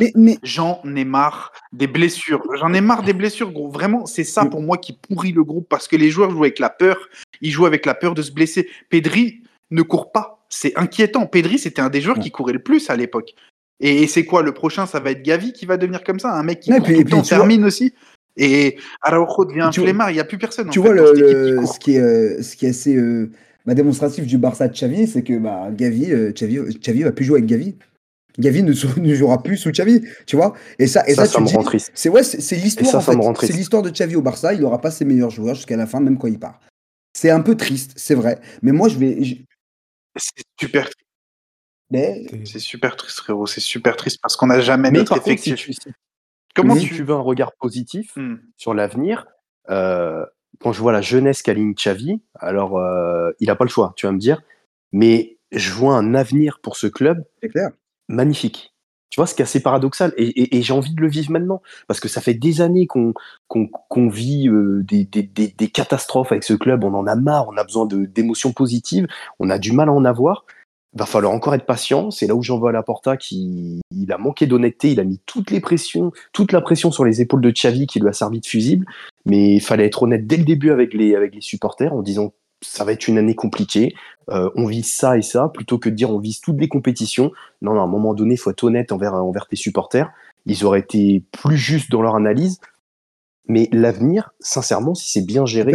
mais, mais J'en ai marre des blessures. J'en ai marre des blessures, gros. Vraiment, c'est ça Mm. pour moi qui pourrit le groupe parce que les joueurs jouent avec la peur. Ils jouent avec la peur de se blesser. Pedri ne court pas. C'est inquiétant. Pedri, c'était un des joueurs Mm. qui courait le plus à l'époque. Et, c'est quoi Le prochain, ça va être Gavi qui va devenir comme ça? Un mec qui Ouais, court puis- tout temps, vois- termine aussi? Et Araujo devient un flemmard. Il n'y a plus personne. tu en vois, fait, le, dans cette équipe le- qui court. ce, qui est, euh, ce qui est assez euh, bah, démonstratif du Barça de Xavi, c'est que bah, Gavi, euh, Xavi, Xavi va plus jouer avec Gavi. Gavi [laughs] ne, jouera plus sous Xavi, tu vois. Et ça, et Ça, ça, ça tu me rend triste. c'est ouais, c'est c'est l'histoire. En fait. triste. C'est l'histoire de Xavi au Barça. Il n'aura pas ses meilleurs joueurs jusqu'à la fin, même quand il part. C'est un peu triste, c'est vrai. Mais moi, je vais. je- C'est super, Mais c'est super triste, frérot. C'est super triste parce qu'on n'a jamais Mais notre par contre, si tu, Comment si tu. tu veux un regard positif Hmm. sur l'avenir, euh, quand je vois la jeunesse qu'aligne Xavi, alors euh, il n'a pas le choix, tu vas me dire, mais je vois un avenir pour ce club c'est clair. Magnifique. Tu vois, ce qui est assez paradoxal, et, j'ai envie de le vivre maintenant, parce que ça fait des années qu'on vit euh, des, catastrophes avec ce club, on en a marre, on a besoin d'émotions positives, on a du mal à en avoir. Va falloir encore être patient. C'est là où j'en vois à la Porta qui il a manqué d'honnêteté, il a mis toute la pression sur les épaules de Xavi qui lui a servi de fusible. Mais il fallait être honnête dès le début avec les avec les supporters en disant ça va être une année compliquée. euh, on vise ça et ça plutôt que de dire on vise toutes les compétitions. Non, non, à un moment donné, il faut être honnête envers envers tes supporters. Ils auraient été plus justes dans leur analyse. Mais l'avenir, sincèrement, si c'est bien géré,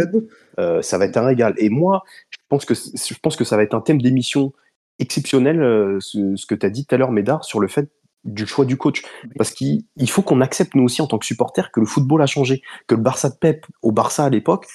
euh, ça va être un régal. Et moi, je pense que, je pense que ça va être un thème d'émission exceptionnel, euh, ce, ce que tu as dit tout à l'heure, Médard, sur le fait du choix du coach. Parce qu'il il faut qu'on accepte, nous aussi, en tant que supporters, que le football a changé. Que le Barça de Pep au Barça à l'époque,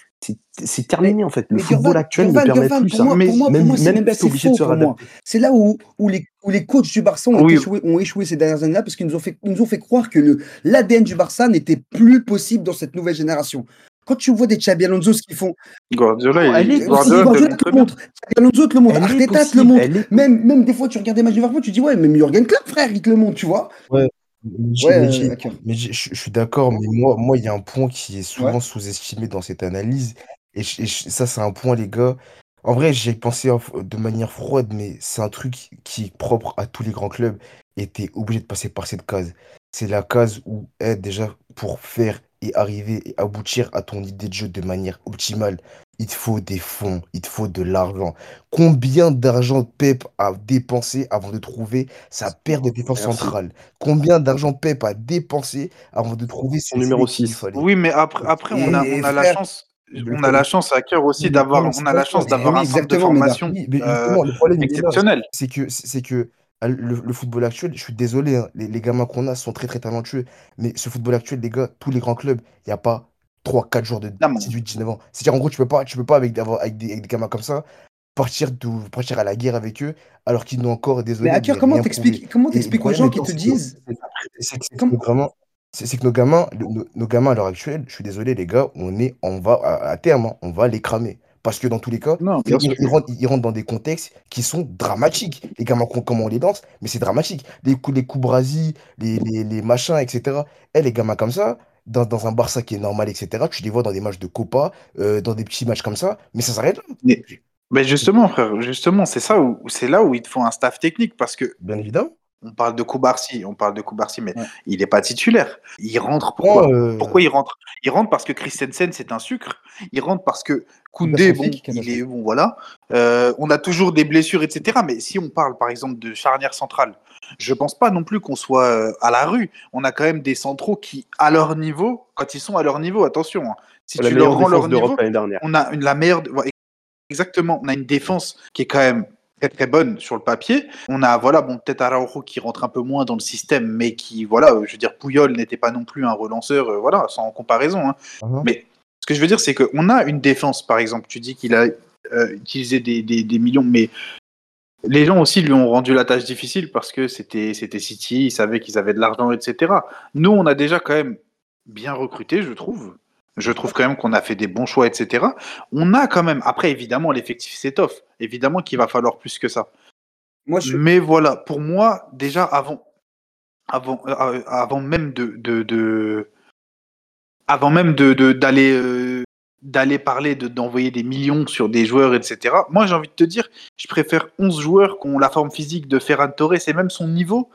c'est- terminé, en fait. Le Mais football actuel Gurvan, ne permet Gurvan, plus pour ça. moi, Mais pour moi, pour même- moi, c'est même obligé de se pour moi. réadapter. C'est là où, où, les, où les coachs du Barça ont, Oui. échoué, ont échoué ces dernières années-là parce qu'ils nous ont fait, nous ont fait croire que le- l'ADN du Barça n'était plus possible dans cette nouvelle génération. Quand tu vois des Xabi Alonso ce qu'ils font, Guardiola, il- est Guardiola Guardiola te le montre Xabi Alonso te le montre, Arteta te le montre. Même, même des fois, tu regardes des matchs de Liverpool, tu dis ouais, même Jurgen Klopp, frère, il te le montre, tu vois. J'ai- Ouais, mais euh, j'ai- j'ai- je je suis d'accord, mais moi, moi, il y a un point qui est souvent Ouais. sous-estimé dans cette analyse. Et, ça, c'est un point, les gars. En vrai, j'y ai pensé en- de manière froide, mais c'est un truc qui est propre à tous les grands clubs. Et t'es obligé de passer par cette case. C'est la case où, eh, déjà, pour faire et arriver et aboutir à ton idée de jeu de manière optimale, il te faut des fonds, il te faut de l'argent. Combien d'argent Pep a dépensé avant de trouver sa paire de défense Merci. centrale? Combien d'argent Pep a dépensé avant de trouver Son numéro qu'il lui 6. fallait? Oui, mais après, après on a, on a la chance. On a la chance à cœur aussi d'avoir, on a la chance d'avoir un centre de formation euh, exceptionnel. C'est que, c'est que le, le football actuel, je suis désolé, hein, les, les gamins qu'on a sont très très talentueux, mais ce football actuel, les gars, tous les grands clubs, il n'y a pas 3-4 joueurs de Non, mais- 18-19 ans. C'est-à-dire, en gros, tu peux pas, tu peux pas avec, des, avec des gamins comme ça, partir, de, partir à la guerre avec eux, alors qu'ils n'ont encore, désolé, Mais à cœur, comment t'expliques aux gens qui te disent c'est c'est que nos gamins, c'est c'est que nos gamins, le- nos, nos gamins à l'heure actuelle, je suis désolé les gars, on est, on va à, à terme, hein, on va les cramer. Parce que dans tous les cas, Non, ils, rentrent, ils rentrent dans des contextes qui sont dramatiques. Les gamins, com- comment on les danse, mais c'est dramatique. Les coups, les coups les, les, les machins, etc. Et les gamins comme ça, dans, dans un Barça qui est normal, etc., tu les vois dans des matchs de Copa, euh, dans des petits matchs comme ça, mais ça s'arrête là. Mais justement, frère, justement, c'est ça où c'est là où il te faut un staff technique parce que Bien évidemment. On parle de Koubarsi, on parle de Koubarsi, mais Ouais. il n'est pas titulaire. Il rentre pourquoi euh, Pourquoi il rentre? Il rentre parce que Christensen c'est un sucre. Il rentre parce que Koundé, bon, il est bon, voilà. Euh, on a toujours des blessures, etc. Mais si on parle par exemple de charnière centrale, je pense pas non plus qu'on soit euh, à la rue. On a quand même des centraux qui, à leur niveau, quand ils sont à leur niveau, attention. hein, si La tu leur rends leur niveau, on a une, la meilleure. Exactement. On a une défense qui est quand même très très bonne sur le papier. On a voilà bon peut-être Araujo qui rentre un peu moins dans le système, mais qui voilà, je veux dire Pouyol n'était pas non plus un relanceur, euh, voilà, sans comparaison. hein. Mhm. Mais ce que je veux dire, c'est qu'on a une défense, par exemple. Tu dis qu'il a euh, utiliser des, des, des millions, mais les gens aussi lui ont rendu la tâche difficile parce que c'était c'était City, ils savaient qu'ils avaient de l'argent, etc. Nous, on a déjà quand même bien recruté, je trouve. Je trouve quand même qu'on a fait des bons choix, etc. On a quand même, après évidemment, l'effectif s'étoffe. Évidemment qu'il va falloir plus que ça. Moi, je... Mais voilà, pour moi, déjà avant, avant, euh, avant même de, de, de- avant même de d'aller euh, d'aller parler de d'envoyer des millions sur des joueurs, etc. Moi, j'ai envie de te dire, je préfère 11 joueurs qui ont la forme physique de Ferran Torres et même son niveau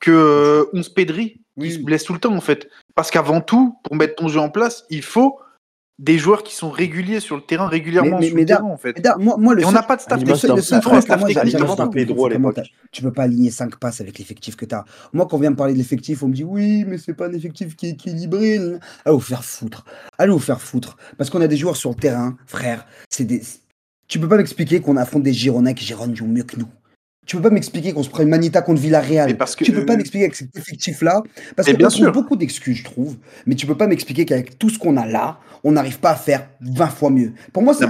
que euh, 11 Pedri Oui. se blesse tout le temps en fait. Parce qu'avant tout, pour mettre ton jeu en place, il faut des joueurs qui sont réguliers sur le terrain, régulièrement Mais- mais- sur mais le terrain en fait. Da- moi, moi, le Et on n'a pas de staff technique, Tu peux pas aligner 5 passes avec l'effectif que tu as. Moi, quand on vient me parler de l'effectif, on me dit oui, mais c'est pas un effectif qui est équilibré. Allez vous faire foutre. Allez vous faire foutre. Parce qu'on a des joueurs sur le terrain, frère. C'est des. Tu peux pas m'expliquer qu'on affronte des Girondins qui Gironde jouent mieux que nous. Tu peux pas m'expliquer qu'on se prend une Manita contre Villarreal. Parce que- tu peux pas m'expliquer avec cet effectif-là. Parce on trouve sûr. beaucoup d'excuses, je trouve. Mais tu peux pas m'expliquer qu'avec tout ce qu'on a là, on n'arrive pas à faire 20 fois mieux. Pour moi, c'est.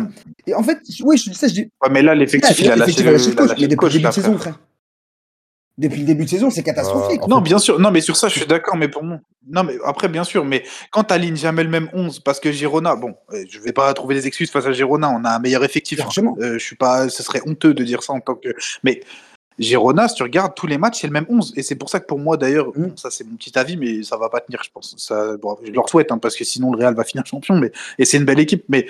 En fait, oui, je dis ça, je dis. Ouais, mais là, l'effectif, il a lâché le, a a coach, mais depuis le début de saison, frère. Depuis le début de saison, c'est catastrophique. Euh, Non, fait- bien sûr. Non, mais sur ça, je suis d'accord. Mais pour moi, non, mais après, bien sûr. Mais quand t'alignes jamais le même 11, parce que Girona, bon, euh, je vais pas trouver des excuses face à Girona. On a un meilleur effectif. hein. Euh, je suis pas. Ce serait honteux de dire ça en tant que. Mais Girona, si tu regardes tous les matchs, c'est le même 11. Et c'est pour ça que pour moi, d'ailleurs, Mm. bon, ça c'est mon petit avis, mais ça va pas tenir, je pense. Ça, bon, je leur souhaite, hein, parce que sinon le Real va finir champion. Mais et c'est une belle équipe, mais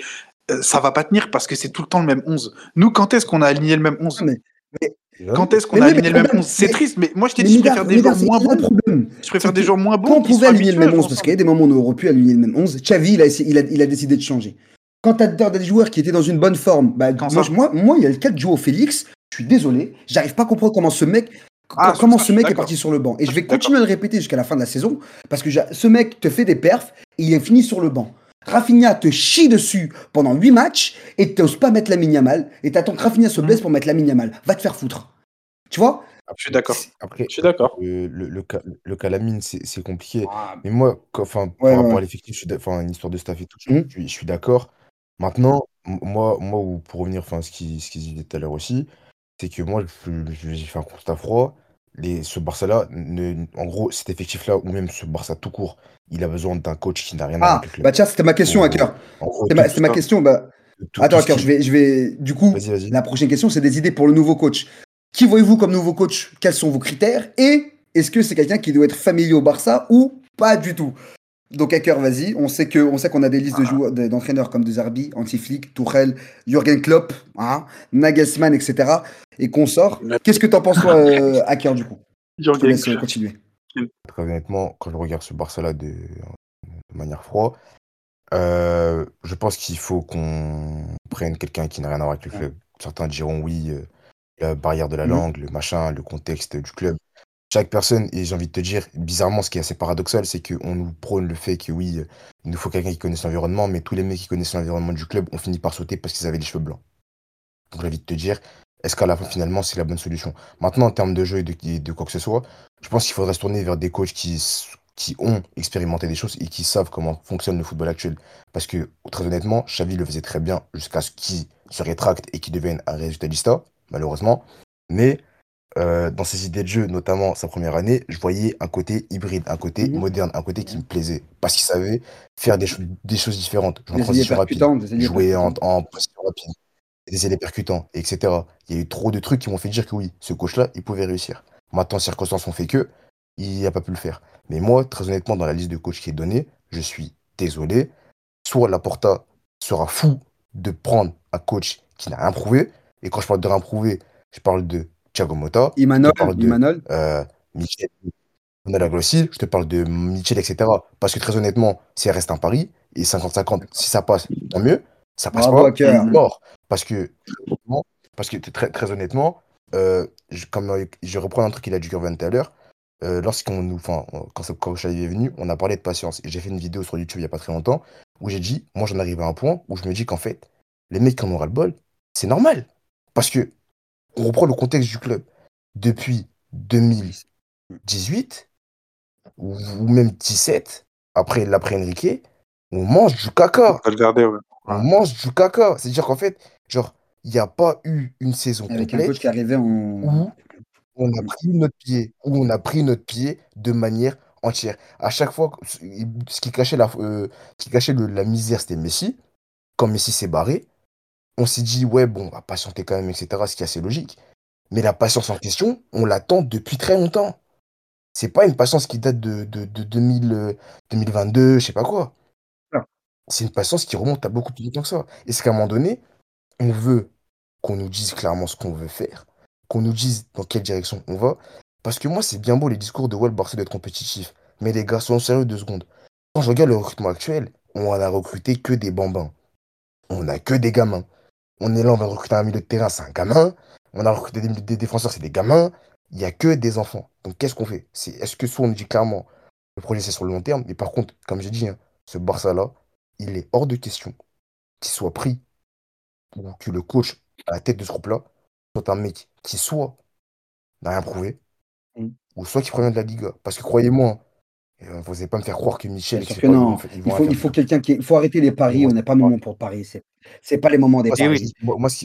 euh, ça va pas tenir parce que c'est tout le temps le même 11. Nous, quand est-ce qu'on a aligné le même 11 Non, mais- Quand est-ce qu'on a mais le même problème, 11 C'est triste, mais moi je t'ai dit, je préfère des joueurs moins bons. problème. Je préfère C'est des que joueurs moins bons. Quand on pouvait aligner le même jouer 11, parce qu'il y a des moments où on aurait pu aligner le même 11, Xavi, il a, décidé de changer. Quand tu as, des joueurs qui étaient dans une bonne forme, bah, moi, il y a le cas de Joao Félix, je suis désolé, j'arrive pas à comprendre comment ce mec, Ah, comment ça, ce mec est parti sur le banc. Et je vais continuer à le répéter jusqu'à la fin de la saison, parce que ce mec te fait des perfs, et il est fini sur le banc. Rafinha te chie dessus pendant 8 matchs, et t'oses pas mettre la mal, et t'attends que Rafinha se blesse pour mettre la mal. Va te faire foutre. Tu vois? Je suis d'accord. Après, Je suis d'accord. le, le, le, cas, le cas Lamine, c'est c'est compliqué. Ah, Mais moi, enfin, par Ouais, rapport ouais. à l'effectif, je suis d'a- enfin, une histoire de staff et tout, je, je suis, je suis d'accord. Maintenant, moi, moi, ou pour revenir, enfin, ce qui, ce qu'ils disaient tout à l'heure aussi, c'est que moi, j'ai fait un constat froid. Les, ce Barça-là, ne- en gros, cet effectif-là, ou même ce Barça tout court, il a besoin d'un coach qui n'a rien à voir Ah, avec le club. bah tiens, c'était ma question, Pour- Hacker. En gros, C'était tout- ma, c'était ma tout- question. Bah, tout- Attends, tout ce Hacker, qui- je vais, je vais. Du coup, Vas-y, vas-y. la prochaine question, c'est des idées pour le nouveau coach. Qui voyez-vous comme nouveau coach? Quels sont vos critères? Et est-ce que c'est quelqu'un qui doit être familier au Barça ou pas du tout? Donc, Hacker, vas-y. On sait que, on sait qu'on a des listes de joueurs, de- d'entraîneurs comme De Zerbi, Antiflick, Tuchel, Jürgen Klopp, hein, Nagelsmann, etc. Et qu'on sort. Qu'est-ce que t'en penses, toi, euh, Hacker, du coup? Je te laisse euh, continuer. Très honnêtement, quand je regarde ce Barça-là de, de manière froide, euh, je pense qu'il faut qu'on prenne quelqu'un qui n'a rien à voir avec le club. Certains diront oui, euh, la barrière de la Mhm. langue, le machin, le contexte du club. Chaque personne, et j'ai envie de te dire, bizarrement, ce qui est assez paradoxal, c'est qu'on nous prône le fait que oui, il nous faut quelqu'un qui connaisse l'environnement, mais tous les mecs qui connaissent l'environnement du club ont fini par sauter parce qu'ils avaient les cheveux blancs. Donc j'ai envie de te dire, est-ce qu'à la fin, finalement, c'est la bonne solution? Maintenant, en termes de jeu et de, quoi que ce soit, je pense qu'il faudrait se tourner vers des coachs qui, qui ont expérimenté des choses et qui savent comment fonctionne le football actuel. Parce que, très honnêtement, Xavi le faisait très bien jusqu'à ce qu'il se rétracte et qu'il devienne un résultatista, malheureusement. Mais euh, dans ses idées de jeu, notamment sa première année, je voyais un côté hybride, un côté Mhm. moderne, un côté qui me plaisait. Parce qu'il savait faire des, cho- des choses différentes. Jouer en transition rapide, jouer en, en position rapide, des élèves percutants, etc. Il y a eu trop de trucs qui m'ont fait dire que oui, ce coach-là, il pouvait réussir. Maintenant, circonstances ont fait que il n'a pas pu le faire. Mais moi, très honnêtement, dans la liste de coachs qui est donnée, je suis désolé. Soit Laporta sera fou de prendre un coach qui n'a rien prouvé. Et quand je parle de rien prouvé, je parle de Thiago Motta, Imanol, de Imanol. euh, Michel, Ronaldo-Grossi, je te parle de Michel, etc. Parce que très honnêtement, si elle reste un pari, et 50-50, si ça passe, tant mieux. Ça passe Bravo, pas, mort. Parce que, parce que très, très honnêtement, euh, je, comme, euh, je reprends un truc qu'il a dit Gurvan tout à l'heure. Euh, Lorsqu'on nous, enfin, quand, ce- Xavi est venu, on a parlé de patience. Et j'ai fait une vidéo sur YouTube il n'y a pas très longtemps où j'ai dit, moi j'en arrive à un point où je me dis qu'en fait, les mecs qui en aura le bol, c'est normal. Parce que on reprend le contexte du club. Depuis 2018, ou, ou même 17, après l'après Enrique, on mange du caca. Ouais. On mange du caca. C'est-à-dire qu'en fait, genre, il n'y a pas eu une saison Avec un complète coach qui arrivait en. où on a pris notre pied, où on a pris notre pied de manière entière. À chaque fois, ce qui cachait la, euh, ce qui cachait le- la misère, c'était Messi. Quand Messi s'est barré, on s'est dit, ouais, bon, on va patienter quand même, etc., ce qui est assez logique. Mais la patience en question, on l'attend depuis très longtemps. C'est pas une patience qui date de, de, de 2000, euh, 2022, je sais pas quoi. C'est une patience qui remonte à beaucoup plus longtemps que ça. Et c'est qu'à un moment donné, on veut qu'on nous dise clairement ce qu'on veut faire, qu'on nous dise dans quelle direction on va. Parce que moi, c'est bien beau les discours de le Barça doit être compétitif. Mais les gars, soyons sérieux deux secondes. Quand je regarde le recrutement actuel, on a recruté que des bambins. On a que des gamins. On est là, on va recruter un milieu de terrain, c'est un gamin. On a recruté des, des défenseurs, c'est des gamins. Il n'y a que des enfants. Donc qu'est-ce qu'on fait? Est-ce que soit on dit clairement, le projet c'est sur le long terme, mais par contre, comme j'ai dit, hein, ce Barça-là, il est hors de question qu'il soit pris ou que le coach à la tête de ce groupe-là soit un mec qui soit n'a rien prouvé, Mm. ou soit qui provient de la Liga. Parce que croyez-moi, euh, vous n'allez pas me faire croire que Michel, que non. Il faut, il quelqu'un qui. Il faut arrêter les paris. Moi, On n'a pas le moment pour parier. C'est, c'est pas les moments des Moi, paris.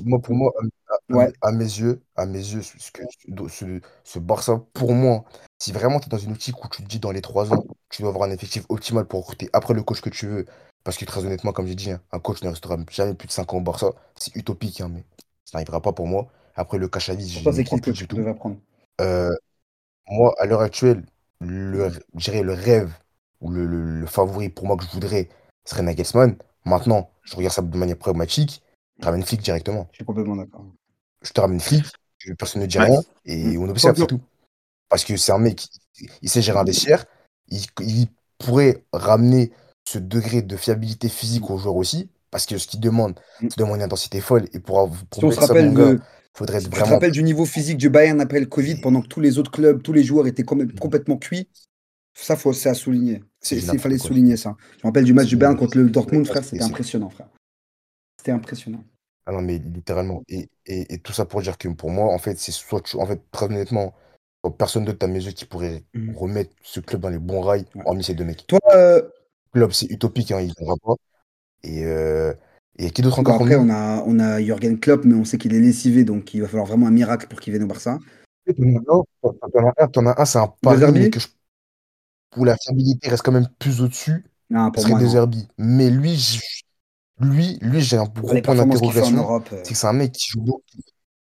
moi, pour moi, à, à- Ouais. à mes yeux, à mes yeux, ce, que- ce, ce Barça, pour moi, si vraiment tu es dans une optique où tu te dis dans les trois ans, tu dois avoir un effectif optimal pour recruter après le coach que tu veux, parce que très honnêtement, comme j'ai dit, hein, un coach ne restera jamais plus de 5 ans au Barça, c'est utopique, hein, mais ça n'arrivera pas pour moi. Après le Cachavis, je ne le plus du que tout. tu vas prendre? Euh, moi, à l'heure actuelle, le, je dirais le rêve ou le, le- le favori pour moi que je voudrais serait Nagelsmann. Maintenant, je regarde ça de manière pragmatique, je ramène Flick directement Je suis complètement d'accord. je te ramène flic, je- personne ne dit Ouais. rien, et Mm. on observe, c'est tout. Parce que c'est un mec, il, il sait gérer un vestiaire, il, il pourrait ramener ce degré de fiabilité physique aux joueurs aussi, parce que ce qu'il demande, Mm. c'est demande une intensité folle, et pour, avoir- pour Si on se rappelle, gars, faudrait tu te vraiment... rappelles du niveau physique du Bayern après le Covid, pendant que tous les autres clubs, tous les joueurs étaient com- complètement cuits, ça, faut, c'est à souligner. C'est- fallait quoi. souligner ça. Je me rappelle du match du Bayern contre le Dortmund, frère, c'était impressionnant, frère. C'était impressionnant. Ah non, mais littéralement. Et, et, et tout ça pour dire que pour moi, en fait, c'est soit tu- en fait, très honnêtement, personne d'autre à mes yeux qui pourrait Mhm. remettre ce club dans les bons rails, Ouais. hormis ces deux mecs. Toi, euh, club, c'est utopique, hein, il ne pas. Et, euh, et qui d'autre encore après, on a, on a Jürgen Klopp, mais on sait qu'il est lessivé, donc il va falloir vraiment un miracle pour qu'il vienne au Barça. Non, T'en as un, c'est un pari, que je... où la fiabilité reste quand même plus au-dessus, Non, ce pour serait moi, De non. Zerbi. Mais lui, je- lui, lui j'ai un gros point d'interrogation. Euh, C'est que c'est un mec qui joue beaucoup.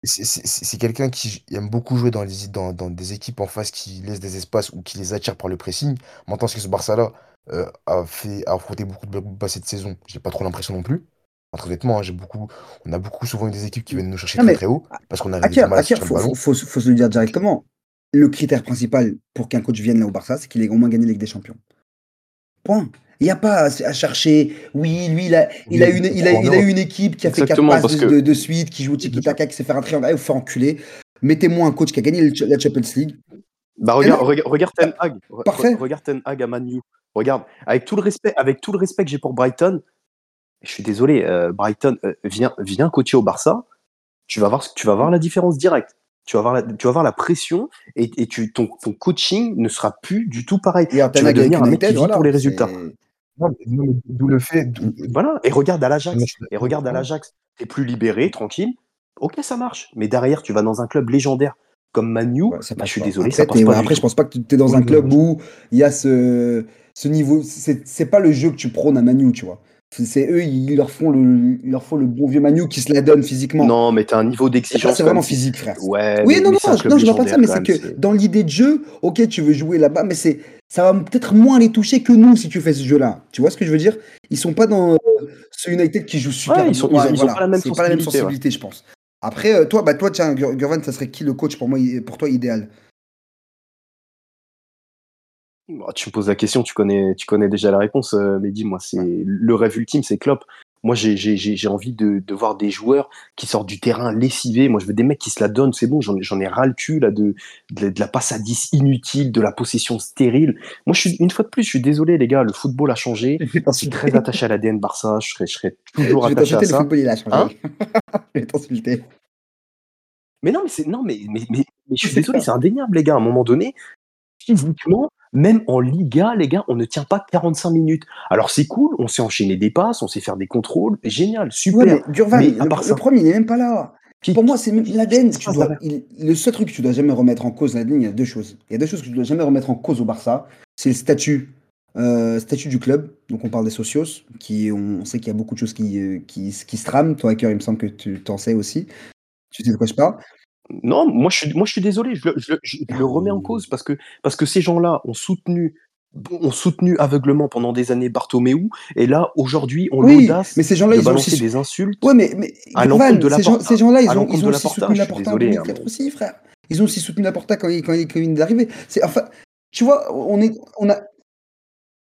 C'est quelqu'un qui aime beaucoup jouer dans, les, dans, dans des équipes en face qui laissent des espaces ou qui les attirent par le pressing. Maintenant, ce que ce Barça-là euh, a fait a affronté beaucoup de bas cette saison, j'ai pas trop l'impression non plus. Enfin, Très honnêtement, hein, j'ai beaucoup, on a beaucoup souvent eu des équipes qui viennent nous chercher Non, très très haut parce qu'on a Akir, du mal à Akir, sortir le faut, faut, faut, faut se le dire directement. Le critère principal pour qu'un coach vienne là au Barça, c'est qu'il ait au moins gagné la Ligue des Champions. Point. Il n'y a pas à, à chercher. Oui, lui, il a, il a, une, il a, il une équipe qui a fait quatre Exactement, passes parce de, que- de, de suite, qui joue au tiki-taka, qui sait faire un triangle. Allez, vous faire enculer. Mettez-moi un coach qui a gagné le- la Champions League. Bah regarde, regarde, regarde Ten Hag. Re- Parfait. re- Regarde Ten Hag à Manu. Regarde, avec tout le respect, avec tout le respect que j'ai pour Brighton, je suis désolé, euh, Brighton, euh, viens, viens coacher au Barça. Tu vas voir, tu vas voir la différence directe. Tu vas voir la, tu vas voir la pression et, et tu, ton, ton coaching ne sera plus du tout pareil. Et Tu vas devenir un mec qui vit pour les résultats. D'où le fait. Voilà. Et regarde à l'Ajax. Et regarde à l'Ajax. T'es plus libéré, tranquille. Ok, ça marche. Mais derrière, tu vas dans un club légendaire comme Manu. Ouais, ça bah, je suis désolé, après, ça passe pas. après, je pense pas que tu es dans un club oui. où il y a ce, ce niveau. C'est c'est pas le jeu que tu prônes à Manu, tu vois. C'est- eux, ils leur, font le, ils leur font le bon vieux Manu qui se la donne physiquement. Non, mais t'as un niveau d'exigence. c'est vraiment physique, frère. Ouais. Oui, mais- non, mais non, club non, je vois pas de ça, mais c'est que dans l'idée de jeu, ok, tu veux jouer là-bas, mais c'est ça va peut-être moins les toucher que nous si tu fais ce jeu-là. Tu vois ce que je veux dire? Ils sont pas dans euh, ce United qui joue super. Ouais, ils sont- ils ont- ils ont pas la même pas la même sensibilité, sensibilité, je pense. Après, euh, toi, bah toi, tiens, Gurvan, ça serait qui le coach pour moi, pour toi idéal? Bah, tu me poses la question, tu connais, tu connais déjà la réponse, euh, mais dis-moi, c'est le rêve ultime, c'est Klopp. Moi, j'ai- j'ai j'ai- j'ai envie de, de voir des joueurs qui sortent du terrain lessivés. Moi, je veux des mecs qui se la donnent. C'est bon, j'en ai- j'en ai ras le cul là, de, de, de la passe à 10 inutile, de la possession stérile. Moi, je suis, une fois de plus, je suis désolé, les gars, le football a changé. [laughs] Je suis très attaché à l'ADN Barça. Je serai, je serai toujours Je attaché à le ça. football il a changé. Hein [laughs] je vais t'insulter. Mais non, mais c'est non, mais, mais, mais, mais je suis désolé, c'est indéniable, les gars. À un moment donné, physiquement, même en Liga, les gars, on ne tient pas 45 minutes. Alors c'est cool, on sait enchaîner des passes, on sait faire des contrôles, génial, super. Ouais, mais à le, ça- problème, il est même pas là. Qui- Pour moi, c'est même l'ADN. le seul truc que tu dois jamais remettre en cause, l'ADN, il y a deux choses. Il y a deux choses que tu dois jamais remettre en cause au Barça. C'est le statut, euh, statut du club. Donc, on parle des socios, qui on, on sait qu'il y a beaucoup de choses qui, euh, qui, qui se trament. Toi, Hacker, il me semble que tu t'en sais aussi. Tu sais de quoi je parle. Non, moi je suis, moi, je suis désolé, je le, je le- je le remets en cause parce que, parce que ces gens-là ont soutenu, ont soutenu aveuglement pendant des années Bartomeu, et là, aujourd'hui, on Oui, l'audace mais ces gens-là, de ils ont aussi. des insultes. Ouais, mais, mais À l'encontre de ces, gens, ces gens-là, ils ils ont aussi soutenu je suis Laporta en hein, 2004 mais- aussi, frère. Ils ont aussi soutenu Laporta quand il, quand il, quand il vient d'arriver. C'est enfin, tu vois, on est, on a.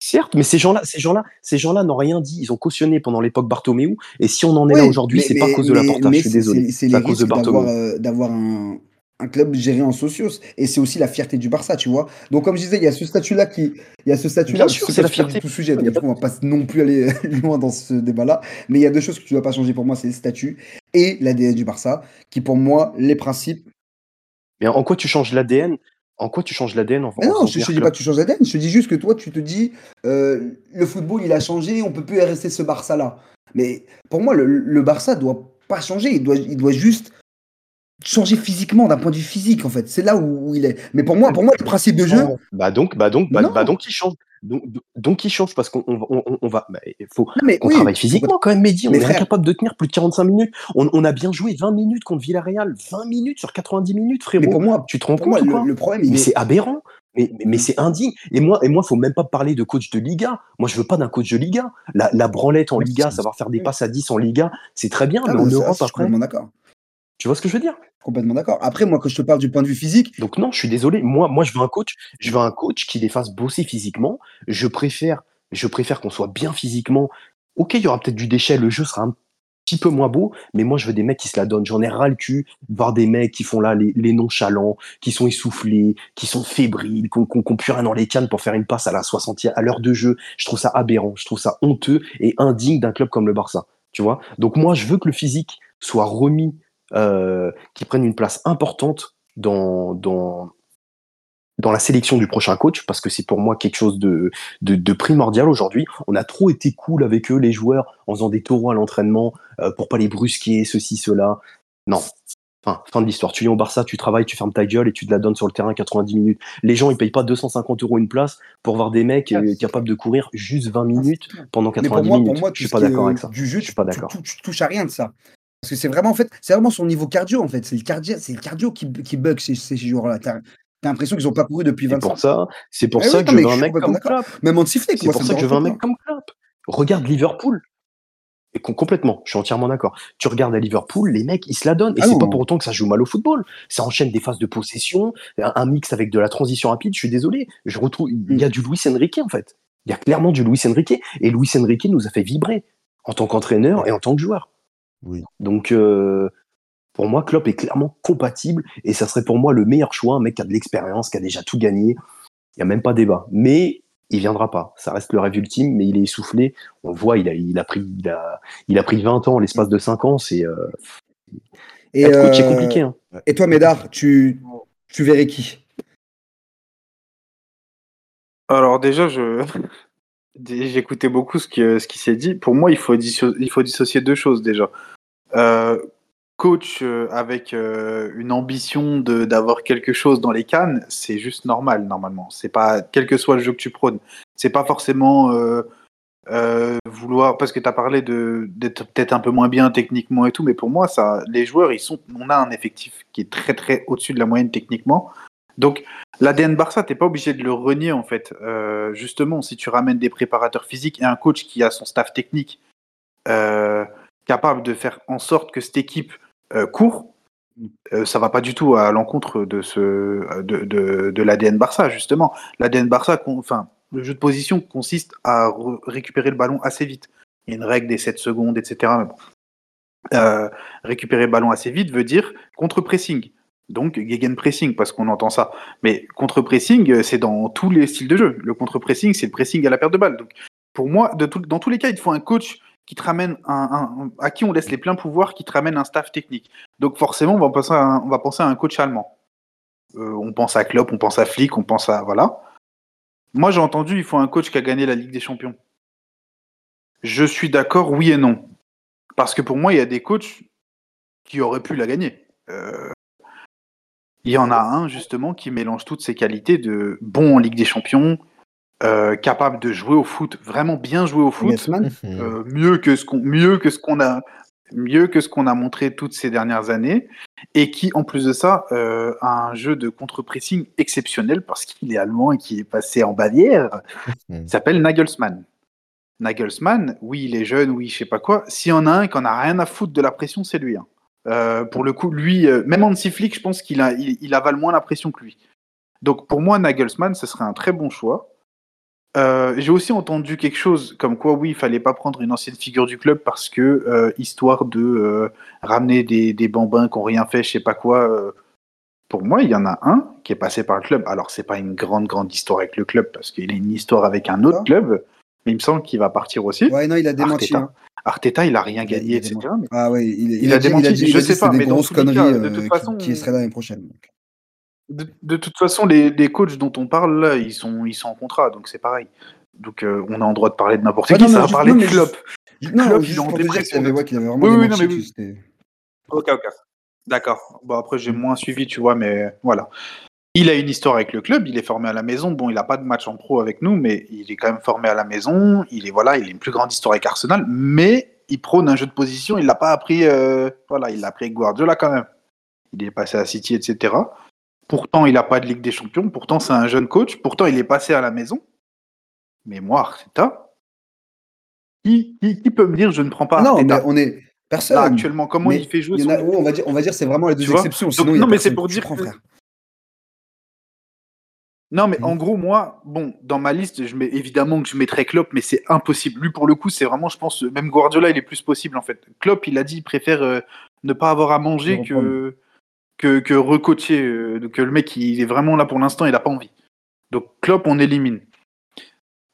Certes, mais ces gens-là, ces gens-là, ces gens-là n'ont rien dit. Ils ont cautionné pendant l'époque Bartomeu, et si on en est là aujourd'hui, c'est pas à cause de Laporta. mais Je suis c'est- désolé. c'est- à cause de risques d'avoir Bartomeu. euh, d'avoir un, un club géré en socios. Et c'est aussi la fierté du Barça, tu vois. Donc, comme je disais, il y a ce statut-là qui. Il y a ce statut-là. C'est la fierté. du tout sujet, donc du pas coup, on va pas non plus aller [laughs] loin dans ce débat-là. Mais il y a deux choses que tu dois pas changer pour moi c'est le statut et l'ADN du Barça, qui pour moi, les principes. Mais en quoi tu changes l'ADN En quoi tu changes l'ADN en, en non, je, te dis pas que tu changes d'ADN, je te dis juste que toi, tu te dis, euh, le football, il a changé, on peut plus rester ce Barça-là. Mais pour moi, le, le Barça doit pas changer, il doit, il doit juste changer physiquement, d'un point de vue physique, en fait. C'est là où, où il est. Mais pour moi, pour moi, le principe de jeu, Bah donc, bah donc, bah, bah donc il change. Donc, donc il change parce qu'on on, va- on, on va. bah, il faut Non, mais oui, travaille physiquement quand même, Mehdi. On est frère- incapable de tenir plus de 45 minutes. On, on a bien joué 20 minutes contre Villarreal. 20 minutes sur 90 minutes, frérot. mais pour moi, tu te rends compte moi le, problème, Mais est. c'est aberrant. Mais, mais, mais c'est indigne. Et moi, et moi, faut même pas parler de coach de Liga. Moi, je veux pas d'un coach de Liga. La, la branlette en Liga, savoir faire des passes à 10 en Liga, c'est très bien. Ah, mais en Europe, je suis après, complètement d'accord. Tu vois ce que je veux dire? Complètement d'accord. Après, moi, quand je te parle du point de vue physique, Donc non, je suis désolé. Moi, moi, je veux un coach. Je veux un coach qui les fasse bosser physiquement. Je préfère, je préfère qu'on soit bien physiquement. Ok, il y aura peut-être du déchet. Le jeu sera un petit peu moins beau, mais moi, je veux des mecs qui se la donnent. J'en ai ras le cul de voir des mecs qui font là les, les nonchalants, qui sont essoufflés, qui sont fébriles, qui n'ont plus rien dans les cannes pour faire une passe à la 60e, à l'heure de jeu. Je trouve ça aberrant. Je trouve ça honteux et indigne d'un club comme le Barça. Tu vois? Donc moi, je veux que le physique soit remis, euh, qu'il prenne une place importante dans, dans, dans la sélection du prochain coach, parce que c'est pour moi quelque chose de, de, de primordial aujourd'hui. On a trop été cool avec eux, les joueurs, en faisant des taureaux à l'entraînement, euh, pour pas les brusquer, ceci, cela. Non. Fin, fin de l'histoire. Tu viens au Barça, tu travailles, tu fermes ta gueule et tu te la donnes sur le terrain 90 minutes. Les gens, ils payent pas 250 euros une place pour voir des mecs euh, capables de courir juste 20 minutes pendant mais 90 pour moi, minutes. pour moi, je tout suis pas qui d'accord euh, avec ça. Du jeu, Je suis pas d'accord. Tu touches à rien de ça. Parce que c'est vraiment, en fait, c'est vraiment son niveau cardio, en fait. C'est le cardio, c'est le cardio qui, qui bug chez ces joueurs-là. T'as t'as l'impression qu'ils ont pas couru depuis C'est 25 pour ça, c'est pour Eh ça oui, que je veux un mec comme. Klopp. Même anti-flic, C'est moi, pour ça que je veux un mec comme Klopp. Regarde Liverpool. Et com- complètement, je suis entièrement d'accord. Tu regardes à Liverpool, les mecs, ils se la donnent. Et Ah c'est pas pour autant que ça joue mal au football. Ça enchaîne des phases de possession, un, un mix avec de la transition rapide. Je suis désolé. Je retrouve, il y a du Luis Enrique, en fait. Il y a clairement du Luis Enrique. Et Luis Enrique nous a fait vibrer en tant qu'entraîneur et en tant que joueur. Oui. Donc, euh, pour moi, Klopp est clairement compatible. Et ça serait pour moi le meilleur choix. Un mec qui a de l'expérience, qui a déjà tout gagné. Il n'y a même pas débat. Mais il viendra pas. Ça reste le rêve ultime, mais il est essoufflé. On le voit, il a, il a, pris, il a, il a pris 20 ans en l'espace de 5 ans. C'est, euh, Et, coach, euh, compliqué. hein. Et toi, Médard, tu, tu verrais qui? Alors déjà, je [laughs] j'écoutais beaucoup ce qui, ce qui s'est dit. Pour moi, il faut, disso- il faut dissocier deux choses déjà. Euh, coach euh, avec euh, une ambition d'avoir quelque chose dans les cannes, c'est juste normal normalement. C'est pas quel que soit le jeu que tu prônes. C'est pas forcément vouloir parce que tu as parlé de d'être peut-être un peu moins bien techniquement et tout, mais pour moi, ça, les joueurs, ils sont, on a un effectif qui est très très au-dessus de la moyenne techniquement. Donc L'ADN Barça, t'es pas obligé de le renier en fait. Justement, si tu ramènes des préparateurs physiques et un coach qui a son staff technique capable de faire en sorte que cette équipe euh, court, euh, ça va pas du tout à l'encontre de l'ADN Barça justement. L'ADN Barça, enfin le jeu de position consiste à re- récupérer le ballon assez vite. Il y a une règle des 7 secondes, etc. Euh, récupérer le ballon assez vite veut dire contre-pressing. Donc pressing parce qu'on entend ça. Mais contre-pressing, euh, c'est dans tous les styles de jeu. Le contre-pressing, c'est le pressing à la perte de balle. Donc pour moi, dans tous les cas, il faut un coach à qui on laisse les pleins pouvoirs, qui te ramène un staff technique. Donc forcément, on va penser à un, coach allemand. Euh, on pense à Klopp, on pense à Flick, on pense à voilà. Moi, j'ai entendu, il faut un coach qui a gagné la Ligue des Champions. Je suis d'accord, oui et non. Parce que pour moi, il y a des coachs qui auraient pu la gagner. Euh, il y en a un, justement, qui mélange toutes ces qualités de bon en Ligue des Champions, euh, capable de jouer au foot, vraiment bien jouer au foot, Nagelsmann euh, mieux que ce qu'on mieux que ce qu'on a mieux que ce qu'on a montré toutes ces dernières années et qui en plus de ça euh, a un jeu de contre-pressing exceptionnel parce qu'il est allemand et qu'il est passé en Bavière. Il s'appelle Nagelsmann. Nagelsmann oui il est jeune oui je sais pas quoi. S'il y en a un qui en a rien à foutre de la pression c'est lui hein. Euh, pour le coup lui euh, même Hansi Flick je pense qu'il a il, il avale moins la pression que lui. Donc pour moi Nagelsmann ce serait un très bon choix euh, j'ai aussi entendu quelque chose comme quoi, oui, il fallait pas prendre une ancienne figure du club parce que, euh, histoire de euh, ramener des, des bambins qui ont rien fait, je sais pas quoi. euh. pour moi, il y en a un qui est passé par le club. Alors, c'est pas une grande, grande histoire avec le club parce qu'il a une histoire avec un autre Ah. club, mais il me semble qu'il va partir aussi. Ouais, non, il a démenti. Arteta. hein. Arteta, il a rien gagné, il a etc. mais- Ah oui, il, il Il a, a démenti, je sais pas, mais dans conneries cas, de euh, toute qui- façon, qui, seraient l'année prochaine. donc. De, de toute façon, les, les coachs dont on parle là, ils sont, ils sont en contrat, donc c'est pareil. Donc euh, on a le droit de parler de n'importe Ouais, qui, non, ça va juste- parler de Klopp. Non, Klopp, il juste est en dépression. avait, ouais, avait Oui, oui, non, mais oui. Ok, ok. D'accord. Bon, après, j'ai moins suivi, tu vois, mais voilà. Il a une histoire avec le club, il est formé à la maison. Bon, il n'a pas de match en pro avec nous, mais il est quand même formé à la maison. Il est, voilà, il a une plus grande histoire avec Arsenal, mais il prône un jeu de position. Il l'a pas appris, euh, voilà, il l'a appris avec Guardiola quand même. Il est passé à City, etc. Pourtant, il n'a pas de Ligue des Champions. Pourtant, c'est un jeune coach. Pourtant, il est passé à la maison. Mais moi, Arteta, qui, qui, qui peut me dire je ne prends pas non, mais Arteta? on est personne. Là, actuellement, comment Mais il fait jouer il y a- on va dire, on va dire, c'est vraiment les deux exceptions. Donc, Sinon, non, mais c'est pour dire prends, que- frère. Non, mais en gros, moi, bon, dans ma liste, je mets évidemment que je mettrais Klopp, mais c'est impossible. Lui, pour le coup, c'est vraiment, je pense, même Guardiola, il est plus possible en fait. Klopp, il a dit, il préfère euh, ne pas avoir à manger que que, que recoacher. euh, donc le mec, il est vraiment là pour l'instant, il a pas envie. Donc Klopp, on élimine.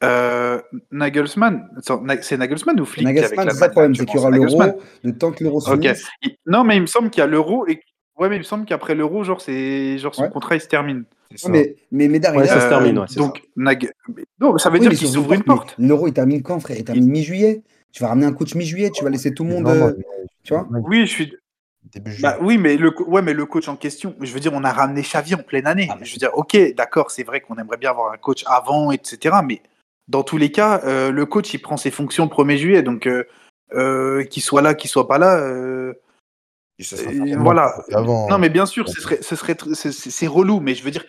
Euh, Nagelsmann, Na- c'est Nagelsmann ou Flick qui est avec Nagelsmann, la c'est ça le problème, c'est qu'il y aura l'euro, le temps que l'euro se Ok. finisse. Il- Non, mais il me semble qu'il y a l'euro et ouais, mais il me semble qu'après l'euro, genre c'est genre son Ouais. contrat il se termine. Ça. Non, mais, mais Médard, Ouais, il ça se termine, ouais, donc Nag... mais- non, ça veut Oui, dire mais qu'il sur s'ouvre une mais porte. L'euro, il termine quand, frère? Il termine mi-juillet. Tu vas ramener un coach mi-juillet, tu vas laisser tout le monde. Non, non, euh, tu vois? Oui, je suis. Début. Bah oui, mais le co- ouais, mais le coach en question. Je veux dire, on a ramené Xavi en pleine année. Ah, je veux dire, ok, d'accord, c'est vrai qu'on aimerait bien avoir un coach avant, etc. Mais dans tous les cas, euh, le coach il prend ses fonctions le 1er juillet, donc euh, euh, qu'il soit là, qu'il soit pas là. voilà. Avant, Non, mais bien sûr, ce serait, ce serait, tr- c'est- relou, mais je veux dire,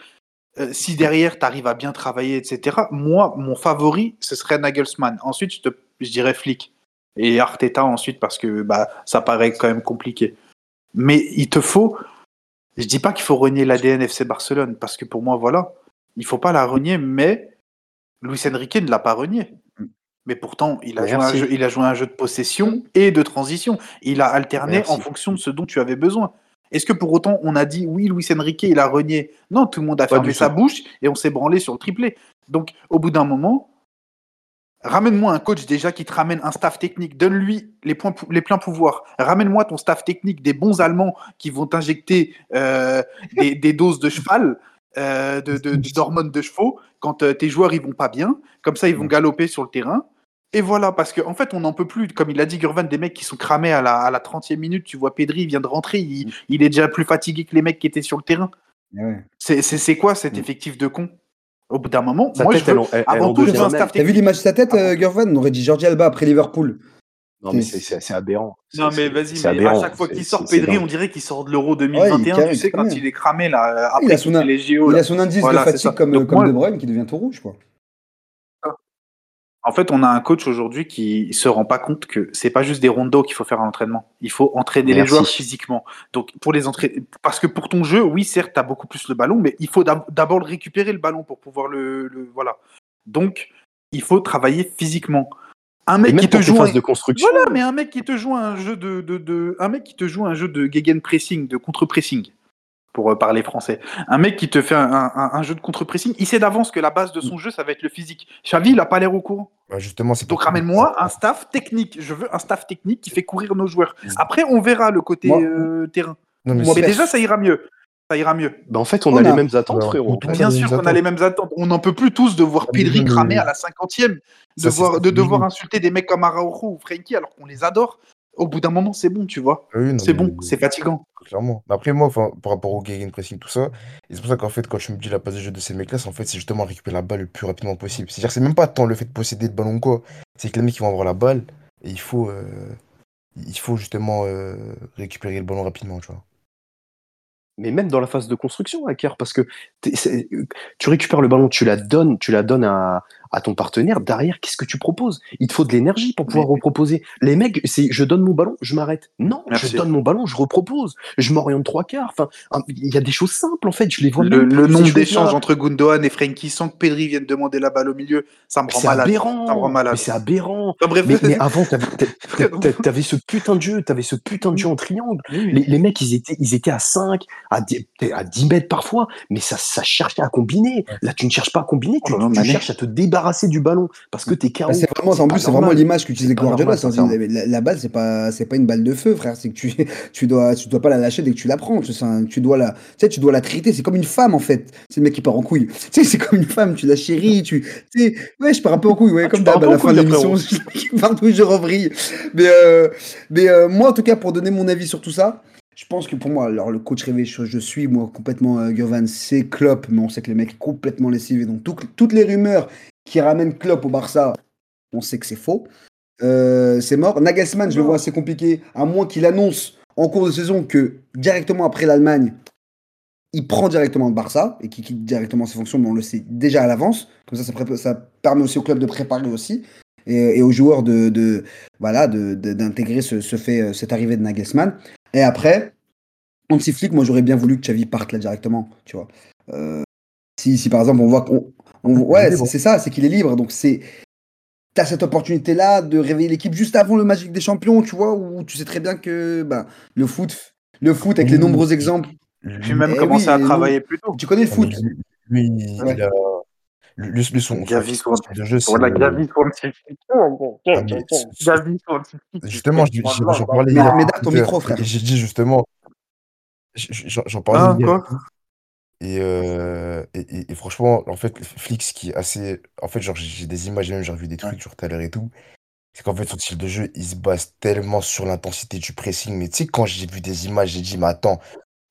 si derrière tu arrives à bien travailler, etc., moi, mon favori, ce serait Nagelsmann. Ensuite, je, te, je dirais Flick. Et Arteta ensuite, parce que bah, ça paraît quand même compliqué. Mais il te faut. Je dis pas qu'il faut renier l'ADN FC Barcelone, parce que pour moi, voilà, il faut pas la renier, mais Luis Enrique ne l'a pas renié. Mais pourtant, il a, joué un jeu, il a joué un jeu de possession et de transition. Il a alterné Merci. en fonction de ce dont tu avais besoin. Est-ce que pour autant on a dit oui, Luis Enrique, il a renié? Non, tout le monde a Pas fermé sa bouche et on s'est branlé sur le triplé. Donc, au bout d'un moment, ramène-moi un coach déjà qui te ramène un staff technique. Donne-lui les, points, pou- les pleins pouvoirs. Ramène-moi ton staff technique, des bons Allemands qui vont t'injecter euh, des, des doses de cheval, euh, de- de- d'hormones de, chevaux, quand euh, tes joueurs ils vont pas bien. Comme ça, ils vont galoper sur le terrain. Et voilà, parce qu'en en fait, on n'en peut plus. Comme il a dit Gurvan, des mecs qui sont cramés à la, à la 30e minute. Tu vois, Pedri, il vient de rentrer. Il, il est déjà plus fatigué que les mecs qui étaient sur le terrain. Eh ouais. C'est c'est- c'est quoi cet Mm. effectif de con? Au bout d'un moment, Sa moi, tête, je veux, elle en- elle- elle avant tout, je veux devient un même. staff T'as vu l'image de sa tête, Ah euh, On aurait dit Jordi Alba après Liverpool. Non, mais C'est- aberrant. Non, mais vas-y, à chaque fois qu'il sort Pedri, on dirait qu'il sort de l'Euro 2021. carré, tu sais, quand il est cramé, là, il après a qu'il son, les JO. il a son indice Voilà, de fatigue comme, Donc comme moi- De Bruyne qui devient tout rouge, quoi. En fait, on a un coach aujourd'hui qui se rend pas compte que c'est pas juste des rondos qu'il faut faire à l'entraînement. Il faut entraîner les joueurs physiquement. Donc, pour les entraîner, parce que pour ton jeu, oui, certes, t'as beaucoup plus le ballon, mais il faut d'ab- d'abord le récupérer le ballon pour pouvoir le, le- voilà. Donc, il faut travailler physiquement. Un mec qui te joue un... de construction. Voilà, mais un mec qui te joue un jeu de, de, de- un mec qui te joue un jeu de gegenpressing, de contre-pressing, pour euh, parler français. Un mec qui te fait un, un- un jeu de contre-pressing, il sait d'avance que la base de son jeu, ça va être le physique. Xavi, il a pas l'air au courant. Bah, justement, c'est Donc ramène-moi un staff technique. Je veux un staff technique qui fait courir nos joueurs. Après, on verra le côté Moi- euh, terrain. Non, mais Moi, Mais c'est- déjà, ça ira mieux. ça ira mieux. Bah, en fait, on, On a, a- les mêmes attentes, Alors, frérot. on- Bien sûr qu'on a les mêmes attentes. On n'en peut plus tous de voir On a les Pedri cramer à la cinquantième, de voir, devoir insulter des mecs comme Araujo ou Frenkie alors qu'on les adore. Au bout d'un moment, c'est bon, tu vois. Oui, C'est bon, c'est fatigant. Clairement. Mais après, moi, par rapport au pressing, tout ça, c'est pour ça qu'en fait, quand tu me dis la passe de jeu de ces mecs-là, c'est en fait, c'est justement récupérer la balle le plus rapidement possible. C'est-à-dire, c'est même pas tant le fait de posséder le ballon ou quoi. C'est que les mecs, ils vont avoir la balle et il faut, euh, il faut justement euh, récupérer le ballon rapidement, tu vois. Mais même dans la phase de construction, Hacker, parce que tu récupères le ballon, tu la donnes, tu la donnes à, à ton partenaire. Derrière, qu'est-ce que tu proposes? Il te faut de l'énergie pour pouvoir Mais- reproposer. Les mecs, c'est je donne mon ballon, je m'arrête. Non, Merci. je donne mon ballon, je repropose. Je m'oriente trois quarts. Enfin, il y a des choses simples en fait. Je les vois Le, le nombre d'échanges entre Gundogan et Frenkie sans que Pedri vienne demander la balle au milieu, ça me rend malade. aberrant. Ça me rend malade. Mais c'est aberrant. Enfin, bref, Mais, mais avant, t'avais t'a- [laughs] t'a- t'avais ce putain de jeu, t'avais ce putain de jeu en triangle. Les, les mecs, ils étaient, ils étaient à 5, à 10, à 10 mètres parfois, mais ça, ça cherchait à combiner. Là, tu ne cherches pas à combiner, tu, Oh tu cherches à te débarrasser du ballon parce que t'es KO. Bah, c'est vraiment, en plus, c'est vraiment l'image qu'utilisait Guardiola. La, la balle, c'est pas, c'est pas une balle de feu, frère. C'est que tu, [laughs] tu dois, tu dois pas la lâcher dès que tu la prends. Tu, sais, tu dois la, tu sais, tu dois la traiter. C'est comme une femme, en fait. C'est le mec qui part en couille. Tu sais, c'est comme une femme. Tu la chéris, tu, tu sais, ouais, je pars un peu en couille, ouais, Ah, comme d'hab à la fin de l'émission. D'où je revrille. Mais, euh, mais euh, moi, en tout cas, pour donner mon avis sur tout ça, je pense que pour moi, alors le coach rêvé, je, je suis moi complètement euh, c'est Klopp, mais on sait que le mec est complètement lessivé. Donc tout- toutes les rumeurs qui ramènent Klopp au Barça, on sait que c'est faux. Euh, c'est mort. Nagelsmann, je le vois assez compliqué, à moins qu'il annonce en cours de saison que directement après l'Allemagne, il prend directement le Barça et qu'il quitte directement ses fonctions, mais on le sait déjà à l'avance. Comme ça, ça, permet aussi au club de préparer aussi et, et aux joueurs de, de voilà de- de- d'intégrer ce, ce fait, euh, cette arrivée de Nagelsmann. Et après, Hansi Flick, moi j'aurais bien voulu que Xavi parte là directement, tu vois. Euh, si, si par exemple on voit qu'on, on- ouais, c'est, ça, c'est qu'il est libre, donc c'est T'as cette opportunité-là de réveiller l'équipe juste avant le Magic des Champions, tu vois, où tu sais très bien que bah, le foot, le foot avec les Oui. nombreux exemples, Puis même Eh commencer oui, à mais travailler plus tôt. tu connais le Non, foot? mais Lui, lui, Ouais. il a. Lui, son, Gavi son sur- style de jeu, c'est. Voilà, Gavi sur le Ah, mais ce- Gavi sur le Justement, je- je- j'en parlais Mais- ton micro, frère. J'ai dit justement. J'en parlais Ah, hier. quoi? Et, euh, et, et- et franchement, en fait, Flix qui est assez. En fait, genre, j'ai des images, même j'ai revu des trucs sur tout à l'heure et tout. C'est qu'en fait, son style de jeu, il se base tellement sur l'intensité du pressing. Mais tu sais, quand j'ai vu des images, j'ai dit, mais attends,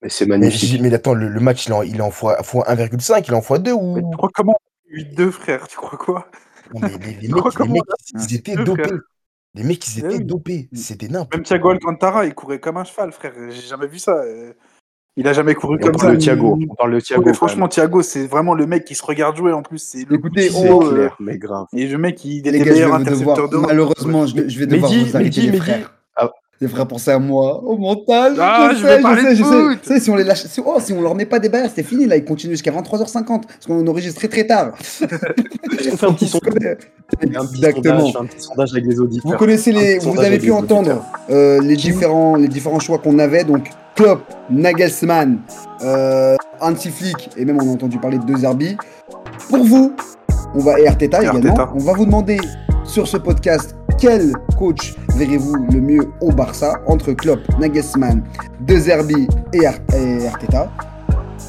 Mais c'est mais, j'ai magnifique. dit, mais attends, le, le match, il est en, il est en fois, fois 1,5, il est en fois 2 ou? Mais tu crois comment 8-2, frère? Tu crois quoi? Non, mais les, les Tu crois mecs, les comment mecs, on a- ils étaient Deux, dopés. frère. Les mecs, ils Eh étaient oui. dopés. C'était n'importe Même Thiago Alcantara, il courait comme un cheval, frère. J'ai jamais vu ça. euh. Il a jamais couru Et on comme ça. parle de Thiago. On parle de Thiago. Ouais, franchement, Thiago, c'est vraiment le mec qui se regarde jouer en plus. C'est le Écoutez. C'est euh, clair, mais grave. Et le mec, il est Les le gars, je meilleur devoir, intercepteur malheureusement, je, je vais devoir Mehdi, vous arrêter, Mehdi, les frères. Ah. Les frères, pensez à moi, au montage. Ah, je sais, parler sais, de je sais. sais, si on les lâche, si, oh, si on leur met pas des barrières, c'est fini, là, ils continuent jusqu'à 23h50, parce qu'on enregistre très très tard. [laughs] On fait un petit sondage. Un petit Exactement. sondage, un petit sondage avec les auditeurs. Vous connaissez les, vous avez pu les entendre euh, les différents, les différents choix qu'on avait. Donc Klopp, Nagelsmann, euh, et même on a entendu parler de deux Zerbi. Pour vous, on va et Arteta Et également. Arteta. On va vous demander sur ce podcast quel coach verrez-vous le mieux au Barça entre Klopp, Nagelsmann, De Zerbi et, Ar- et Arteta?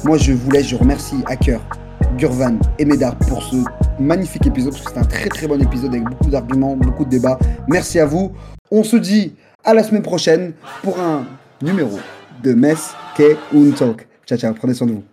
Moi, je vous laisse, je remercie Hacker, Gurvan et Médard pour ce magnifique épisode, parce que c'est un très très bon épisode avec beaucoup d'arguments, beaucoup de débats. Merci à vous. On se dit à la semaine prochaine pour un numéro de Mess K Un Talk. Ciao, ciao, prenez soin de vous.